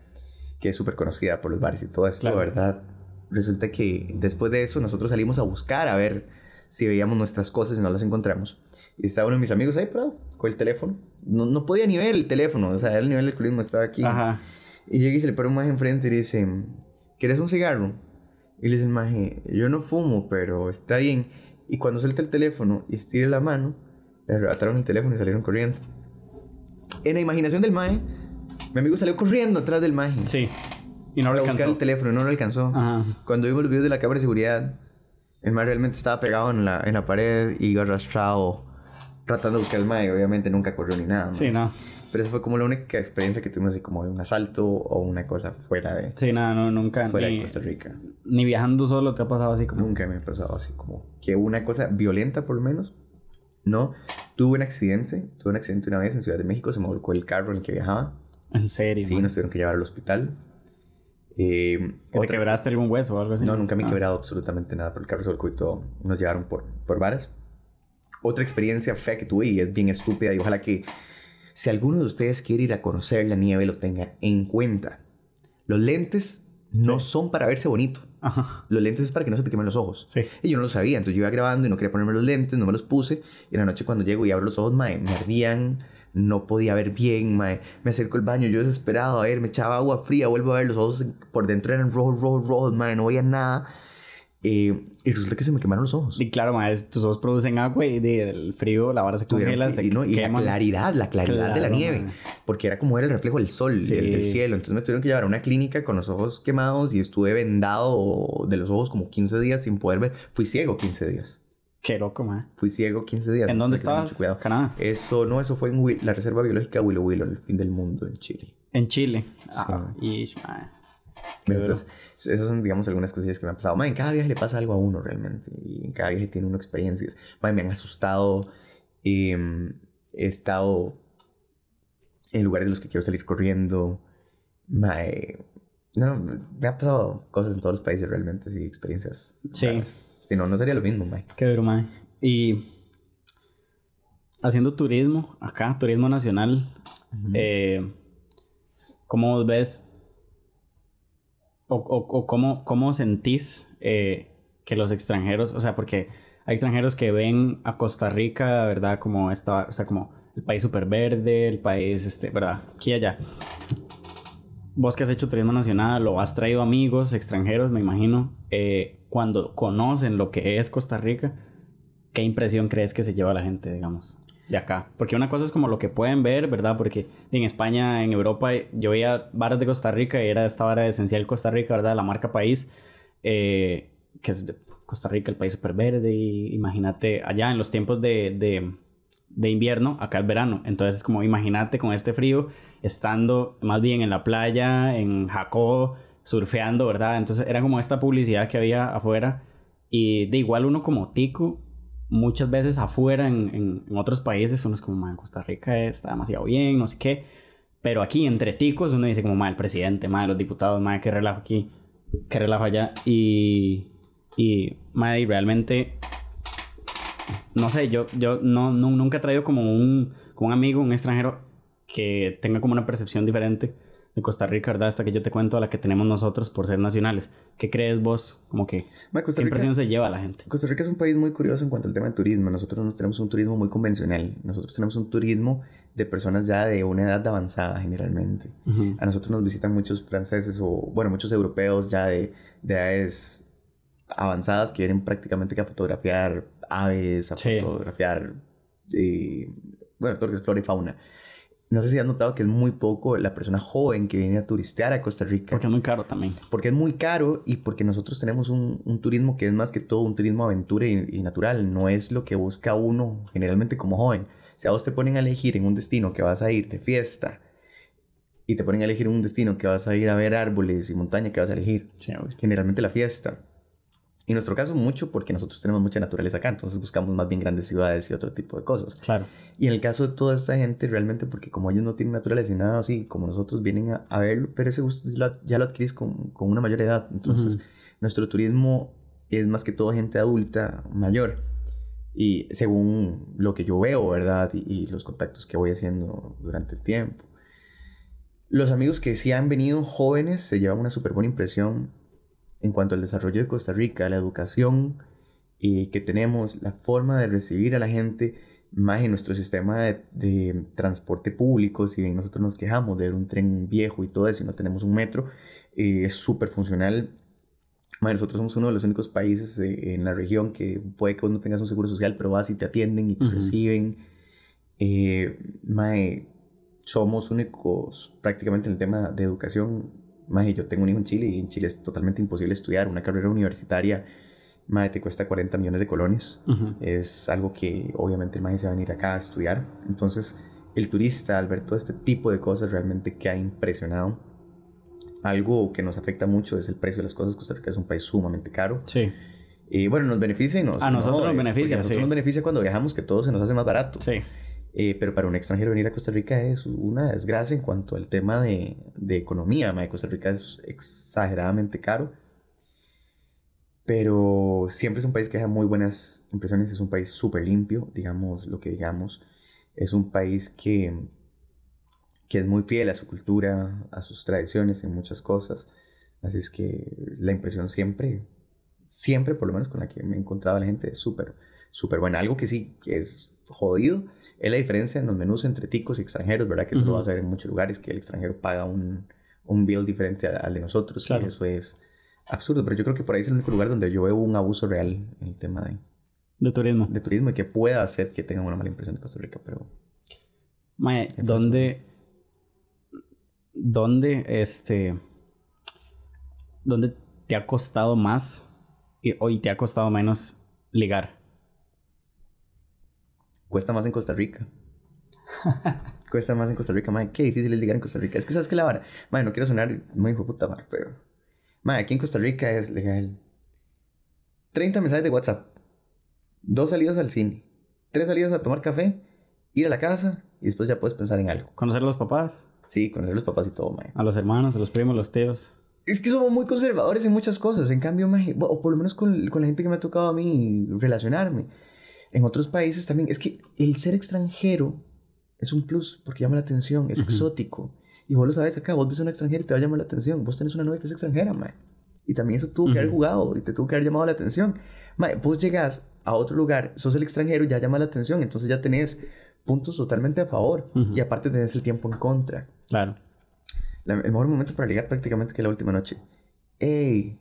que es súper conocida por los bares y todo esto, Claro. ¿verdad? Resulta que después de eso nosotros salimos a buscar a ver si veíamos nuestras cosas y no las encontramos. Y estaba uno de mis amigos ahí parado con el teléfono. No, no podía ni ver el teléfono, o sea, el nivel del alcoholismo estaba aquí. Ajá. Y llega y se le pone un maje enfrente y dice, ¿quieres un cigarro? Y le dice el maje, yo no fumo, pero está bien. Y cuando suelta el teléfono y estira la mano, le arrebataron el teléfono y salieron corriendo. En la imaginación del maje, mi amigo salió corriendo atrás del maje. Sí. Y no lo buscar alcanzó. el teléfono y no lo alcanzó. Ajá. Cuando vimos los videos de la cámara de seguridad, el maje realmente estaba pegado en la, en la pared y arrastrado tratando de buscar el maje. Obviamente nunca corrió ni nada. ¿no? Sí, no. Pero esa fue como la única experiencia que tuvimos así como de un asalto o una cosa fuera de, Sí, nada, no, nunca. fuera de Ni, Costa Rica. ni viajando solo te ha pasado así como. Nunca me ha pasado así como que una cosa violenta por lo menos. No, tuve un accidente, tuve un accidente una vez en Ciudad de México, se me volcó el carro en el que viajaba. En serio. Sí, man. nos tuvieron que llevar al hospital. Eh, ¿Que ¿Te otra- quebraste algún hueso o algo así? No, nunca me he Ah. quebrado absolutamente nada, pero el carro todo. Nos llevaron por, por varas. Otra experiencia fea que tuve y es bien estúpida y ojalá que si alguno de ustedes quiere ir a conocer la nieve lo tenga en cuenta. Los lentes no son para verse bonito. Ajá. Los lentes es para que no se te quemen los ojos. Sí. Y yo no lo sabía, entonces yo iba grabando y no quería ponerme los lentes, no me los puse. Y en la noche cuando llego y abro los ojos, mae, me ardían, no podía ver bien, mae. Me acerco al baño, yo desesperado, a ver, me echaba agua fría, vuelvo a ver, los ojos por dentro eran rojos, rojos, rojos, mae, no veía nada. Eh, y resulta que se me quemaron los ojos. Y claro, más tus ojos producen agua y de- del frío la vara se congela. que- se y, no, y la claridad, la claridad de la Claro, nieve. mae. Porque era como era el reflejo del sol, Sí. del, del cielo. Entonces me tuvieron que llevar a una clínica con los ojos quemados y estuve vendado de los ojos como 15 días sin poder ver. Fui ciego 15 días. Qué loco, man. Fui ciego 15 días. ¿En no dónde con mucho estabas? Cuidado. Canadá. Eso, no, eso fue en Wi- la Reserva Biológica Willow Willow, en el fin del mundo, en Chile. En Chile. Ah, ish, man. Entonces, esas son, digamos, algunas cosillas que me han pasado. Man, en cada viaje le pasa algo a uno realmente. Y en cada viaje tiene uno experiencias. Man, me han asustado. em, he estado en lugares de los que quiero salir corriendo. Man, no, me han pasado cosas en todos los países realmente, sí, experiencias. Sí. raras. Si no, no sería lo mismo, man. Qué duro, man. Y haciendo turismo acá, turismo nacional, eh, ¿cómo vos ves o, o- o cómo, cómo sentís eh, que los extranjeros, o sea, porque hay extranjeros que ven a Costa Rica, ¿verdad? Como esta, o sea, como el país súper verde, el país, este, ¿verdad? Aquí y allá. Vos que has hecho turismo nacional o has traído amigos extranjeros, me imagino, eh, cuando conocen lo que es Costa Rica, ¿qué impresión crees que se lleva la gente, digamos, de acá? Porque una cosa es como lo que pueden ver, ¿verdad? Porque en España, en Europa, yo veía varas de Costa Rica y era esta vara de esencial Costa Rica, ¿verdad? La marca país, eh, que es de Costa Rica, el país súper verde, imagínate allá en los tiempos de, de, de invierno, acá es verano. Entonces, como imagínate con este frío, estando más bien en la playa, en Jacó, surfeando, ¿verdad? Entonces era como esta publicidad que había afuera. Y de igual uno como tico, muchas veces afuera en, en- en otros países, uno es como, man, Costa Rica está demasiado bien, no sé qué. Pero aquí entre ticos uno dice como, man, el presidente, man, los diputados, man, qué relajo aquí, qué relajo allá. Y, y, man, y realmente no sé, yo, yo no, no- nunca he traído como un, como un amigo, un extranjero que tenga como una percepción diferente de Costa Rica, ¿verdad? Hasta que yo te cuento a la que tenemos nosotros por ser nacionales. ¿Qué crees vos? Como que, Man, Costa ¿qué Rica- impresión se lleva a la gente? Costa Rica es un país muy curioso en cuanto al tema del turismo. Nosotros no tenemos un turismo muy convencional. Nosotros tenemos un turismo de personas ya de una edad avanzada generalmente. Ujú. A nosotros nos visitan muchos franceses o, bueno, muchos europeos ya de, de edades avanzadas que vienen prácticamente que a fotografiar aves, a Sí. fotografiar, eh, bueno, todo lo que es flora y fauna. No sé si has notado que es muy poco la persona joven que viene a turistear a Costa Rica. Porque es muy caro también. Porque es muy caro y porque nosotros tenemos un, un turismo que es más que todo un turismo aventura y, y natural. No es lo que busca uno generalmente como joven. Si a vos te ponen a elegir en un destino que vas a ir de fiesta y te ponen a elegir un destino que vas a ir a ver árboles y montaña, que vas a elegir? Sí. Generalmente la fiesta. En nuestro caso mucho porque nosotros tenemos mucha naturaleza acá, entonces buscamos más bien grandes ciudades y otro tipo de cosas. Claro. Y en el caso de toda esta gente, realmente, porque como ellos no tienen naturaleza y nada así, como nosotros vienen a, a verlo, pero ese gusto ya lo- adquirís con, con una mayor edad. Entonces, Ujú. nuestro turismo es más que todo gente adulta, mayor. Y según lo que yo veo, ¿verdad? Y, y los contactos que voy haciendo durante el tiempo. Los amigos que sí han venido jóvenes se llevan una súper buena impresión en cuanto al desarrollo de Costa Rica, la educación y que tenemos, la forma de recibir a la gente, más en nuestro sistema de, transporte público, si bien nosotros nos quejamos de un tren viejo y todo eso y no tenemos un metro, eh, es súper funcional. nosotros somos uno de los únicos países eh, en la región que puede que no tengas un seguro social, pero vas y te atienden y te reciben. Eh, somos únicos prácticamente en el tema de educación. Mae, yo tengo un hijo en Chile y en Chile es totalmente imposible estudiar una carrera universitaria Mae, te cuesta 40 millones de colones. Es algo que obviamente el Mae se va a venir acá a estudiar. Entonces, el turista, al ver todo este tipo de cosas, realmente queda impresionado. Algo que nos afecta mucho es el precio de las cosas. Costa Rica es un país sumamente caro. Sí. Y bueno, nos beneficia y nos... A nosotros nos beneficia, A nosotros nos beneficia cuando viajamos que todo se nos hace más barato. Sí. Eh, pero para un extranjero venir a Costa Rica es una desgracia en cuanto al tema de, de economía. Mae, Costa Rica es exageradamente caro pero siempre es un país que deja muy buenas impresiones, es un país súper limpio, digamos lo que digamos, es un país que, que es muy fiel a su cultura, a sus tradiciones en muchas cosas, así es que la impresión siempre, siempre por lo menos con la que me he encontrado la gente es súper, súper buena. Algo que sí, que es jodido, es la diferencia en los menús entre ticos y extranjeros, ¿verdad? Que eso lo vas a ver en muchos lugares, que el extranjero paga un, un bill diferente al, de nosotros, y eso es absurdo, pero yo creo que por ahí es el único lugar donde yo veo un abuso real en el tema de... De turismo. De turismo y que pueda hacer que tengan una mala impresión de Costa Rica, pero... Mae, ¿dónde... ¿Dónde, este... ¿Dónde te ha costado más y hoy te ha costado menos ligar? Cuesta más en Costa Rica. Cuesta más en Costa Rica, mae. Qué difícil es ligar en Costa Rica. Es que sabes que la vara... Mae, no quiero sonar muy hijo puta, mae, pero aquí en Costa Rica es legal. 30 mensajes de WhatsApp. Dos salidas al cine. Tres salidas a tomar café. Ir a la casa. Y después ya puedes pensar en algo. ¿Conocer a los papás? Sí, conocer a los papás y todo, mae. A los hermanos, a los primos, a los tíos. Es que somos muy conservadores en muchas cosas. En cambio, mae, o por lo menos con, con la gente que me ha tocado a mí relacionarme. En otros países también. Es que el ser extranjero es un plus porque llama la atención, es exótico. Y vos lo sabes acá, vos ves a un extranjero y te va a llamar la atención. Vos tenés una novia que es extranjera, mae. Y también eso tuvo que haber jugado y te tuvo que haber llamado la atención. Mae, vos llegas a otro lugar, sos el extranjero, ya llama la atención, entonces ya tenés puntos totalmente a favor. Y aparte tenés el tiempo en contra. Claro. el mejor momento para ligar prácticamente que la última noche. ¡Ey!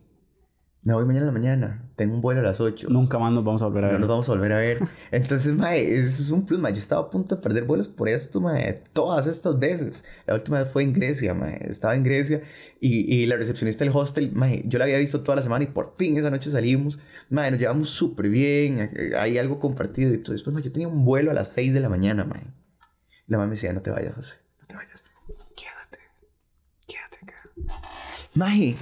Me voy mañana en la mañana, tengo un vuelo a las 8. Nunca más nos vamos a volver a ver. No nos vamos a volver a ver. Entonces, mae, eso es un plus, mae. Yo estaba a punto de perder vuelos por esto, mae, todas estas veces. La última vez fue en Grecia, mae. Estaba en Grecia y, y la recepcionista del hostel, mae, yo la había visto toda la semana y por fin esa noche salimos. Mae, nos llevamos súper bien, hay algo compartido y todo. Después, mae, yo tenía un vuelo a las 6 de la mañana, mae. La mamá me decía, no te vayas, José, no te vayas. Quédate, quédate acá. Mae,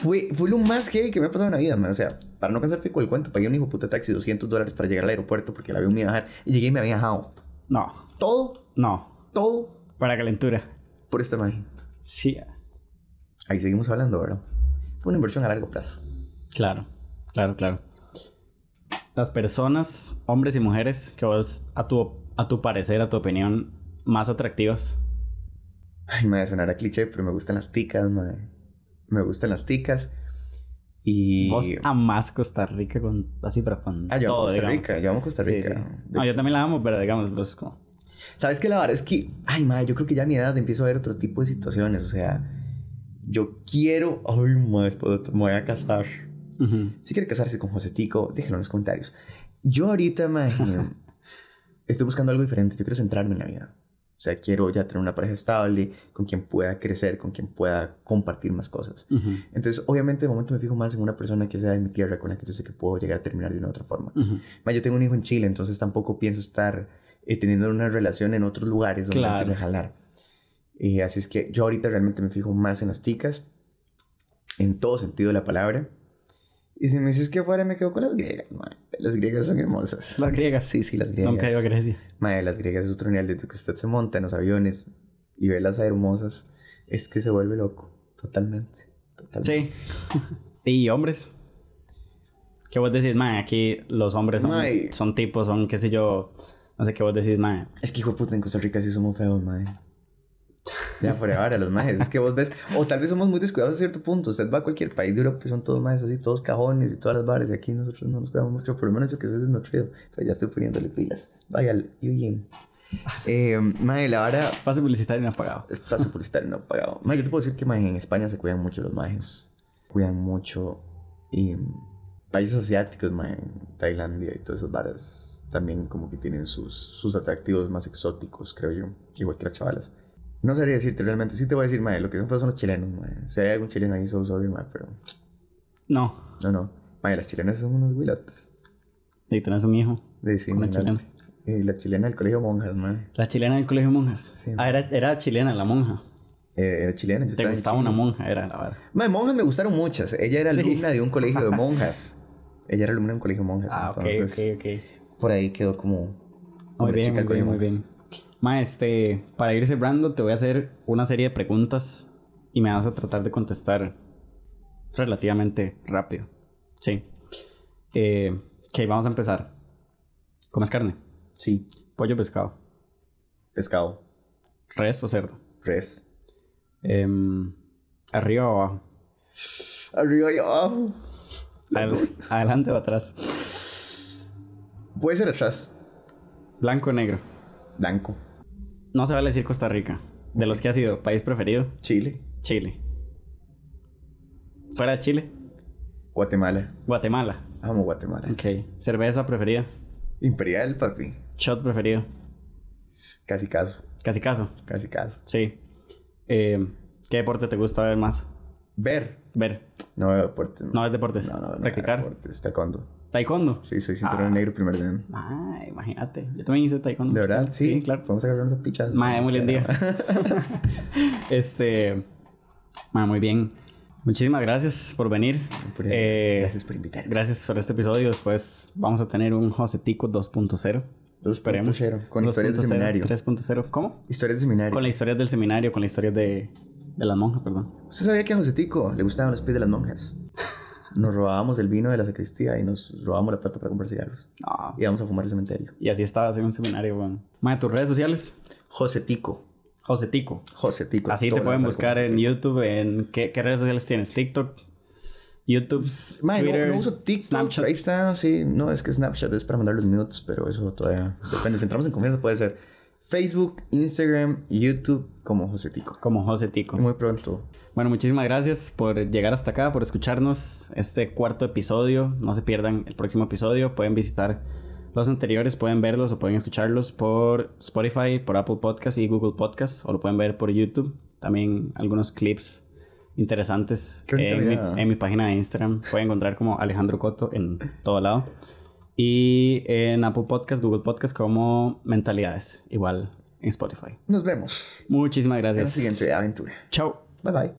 fue, fue lo más heavy que me ha pasado en la vida, man. O sea, para no cansarte con el cuento, pagué un hijo puta taxi 200 dólares para llegar al aeropuerto porque el avión me iba a bajar. Y llegué y me había dejado. No. Todo. No. Todo. Para calentura. Por esta magia. Sí. Ahí seguimos hablando, ¿verdad? Fue una inversión a largo plazo. Claro, claro, claro. Las personas, hombres y mujeres, que vos, a tu, a tu parecer, a tu opinión, más atractivas. Ay, me va a sonar a cliché, pero me gustan las ticas, madre me gustan las ticas. Y... Vos amás Costa Rica con... así, pero con Ah, yo amo Costa Rica. Yo amo Costa Rica. No, yo también la amo, pero digamos, pues como... ¿Sabes qué? La verdad es que... Ay, madre, yo creo que ya a mi edad empiezo a ver otro tipo de situaciones. O sea... Yo quiero... Ay, madre, me voy a casar. Si quiere casarse con José Tico, déjenlo en los comentarios. Yo ahorita, madre... estoy buscando algo diferente. Yo quiero centrarme en la vida. O sea, quiero ya tener una pareja estable, con quien pueda crecer, con quien pueda compartir más cosas. Entonces, obviamente, de momento me fijo más en una persona que sea de mi tierra, con la que yo sé que puedo llegar a terminar de una otra forma. Yo tengo un hijo en Chile, entonces tampoco pienso estar eh, teniendo una relación en otros lugares donde claro. a jalar. Y así es que yo ahorita realmente me fijo más en las ticas, en todo sentido de la palabra. Y si me dices que fuera, me quedo con las griegas, Las griegas son hermosas. ¿Las griegas? Sí, sí, las griegas. Nunca he ido a Grecia. Madre, las griegas es otro nivel de que usted se monta en los aviones y ve las hermosas. Es que se vuelve loco. Totalmente. Totalmente. Sí. ¿Y hombres? ¿Qué vos decís, mae? Aquí los hombres son, son tipos, son, qué sé yo... No sé qué vos decís, mae. Es que hijo de puta, en Costa Rica sí somos feos, mae. Ya, fuera ahora, los majes. Es que vos ves, o tal vez somos muy descuidados a cierto punto. Usted va a cualquier país de Europa y son todos majes así, todos cajones y todas las bares. Y aquí nosotros no nos cuidamos mucho, por lo menos yo que soy desnutrido. Pero ya estoy poniéndole pilas. Vaya, y bien. Eh, maje, la vara. Espacio publicitario no pagado. Espacio publicitario no pagado. Maje, yo te puedo decir que maje, en España se cuidan mucho los majes. Cuidan mucho. Y países asiáticos, maje, Tailandia y todas esas varas también como que tienen sus, sus atractivos más exóticos, creo yo. Igual que las chavalas. No sabría decirte realmente. Sí te voy a decir, mae, lo que son feos son los chilenos, mae. Si hay algún chileno ahí, so sorry, mae, pero... No. No, no. Mae, las chilenas son unos huilotes. Y tenés un hijo. De sí, Una chilena. Y la chilena del colegio monjas, mae. La chilena del colegio monjas. Sí. Ah, era, era chilena la monja. Eh, era chilena. Yo Te gustaba una monja, era la verdad. Mae, monjas me gustaron muchas. Ella era Sí. alumna de un colegio de monjas. Ella era alumna de un colegio de monjas. Ah, ok, entonces, ok, ok. por ahí quedó como... Muy bien, chica muy bien, muy bien. Ma, este, para ir cerrando, te voy a hacer una serie de preguntas y me vas a tratar de contestar relativamente rápido. Sí. Eh, ok, vamos a empezar. ¿Comes carne? Sí. Pollo o pescado. Pescado. ¿Res o cerdo? Res. Em, ¿Arriba o abajo? Arriba y abajo. Adel-. ¿Adelante o atrás? Puede ser atrás. ¿Blanco o negro? Blanco. No se vale decir Costa Rica. De los que ha sido país preferido, Chile. Chile. ¿Fuera de Chile? Guatemala. Guatemala. Amo Guatemala. Ok. ¿Cerveza preferida? Imperial, papi. ¿Shot preferido? Casi caso. Casi caso. Casi caso. Sí. Eh, ¿Qué deporte te gusta ver más? Ver. Ver. No veo deportes. No es deportes. No, no, no. Practicar. Deportes. Taekwondo. Taekwondo. Sí, soy cinturón Ah. negro primer dan. Ah, imagínate. Yo también hice taekwondo. ¿De verdad? Sí. Sí, claro. Podemos agarrar unas pichas. Mae, muy día. este. mae, muy bien. Muchísimas gracias por venir. Eh, Gracias por invitarme. Gracias por este episodio. Después vamos a tener un Josetico 2.0. 2.0. Con historias de 2.0, seminario. 3.0. ¿Cómo? Historias de seminario. Con las historias del seminario, con las historias de, de las monjas, perdón. ¿Usted sabía que a José Tico le gustaban los pies de las monjas? Nos robábamos el vino de la sacristía y nos robábamos la plata para comprar cigarros. No. Y íbamos a fumar al cementerio. Y así estabas en un seminario, weón. Mae, tus redes sociales. José Tico. Josetico. José Tico. Así te pueden buscar en YouTube. En, ¿qué, qué redes sociales tienes? TikTok, YouTube, Twitter, no, uso TikTok. Snapchat. Ahí está, sí. No, es que Snapchat es para mandar los nudes, pero eso todavía depende. Si entramos en confianza, puede ser Facebook, Instagram, YouTube, como José Tico. como Josetico. Y muy pronto. Bueno, muchísimas gracias por llegar hasta acá, por escucharnos este cuarto episodio. No se pierdan el próximo episodio. Pueden visitar los anteriores, pueden verlos o pueden escucharlos por Spotify, por Apple Podcast y Google Podcast. O lo pueden ver por YouTube. También algunos clips interesantes en, mi, mirada. en mi página de Instagram. Pueden encontrar como Alejandro Coto en todo lado. Y en Apple Podcast, Google Podcast como Mentalidades. Igual en Spotify. Nos vemos Muchísimas en la gracias. siguiente aventura. Chao. Bye bye.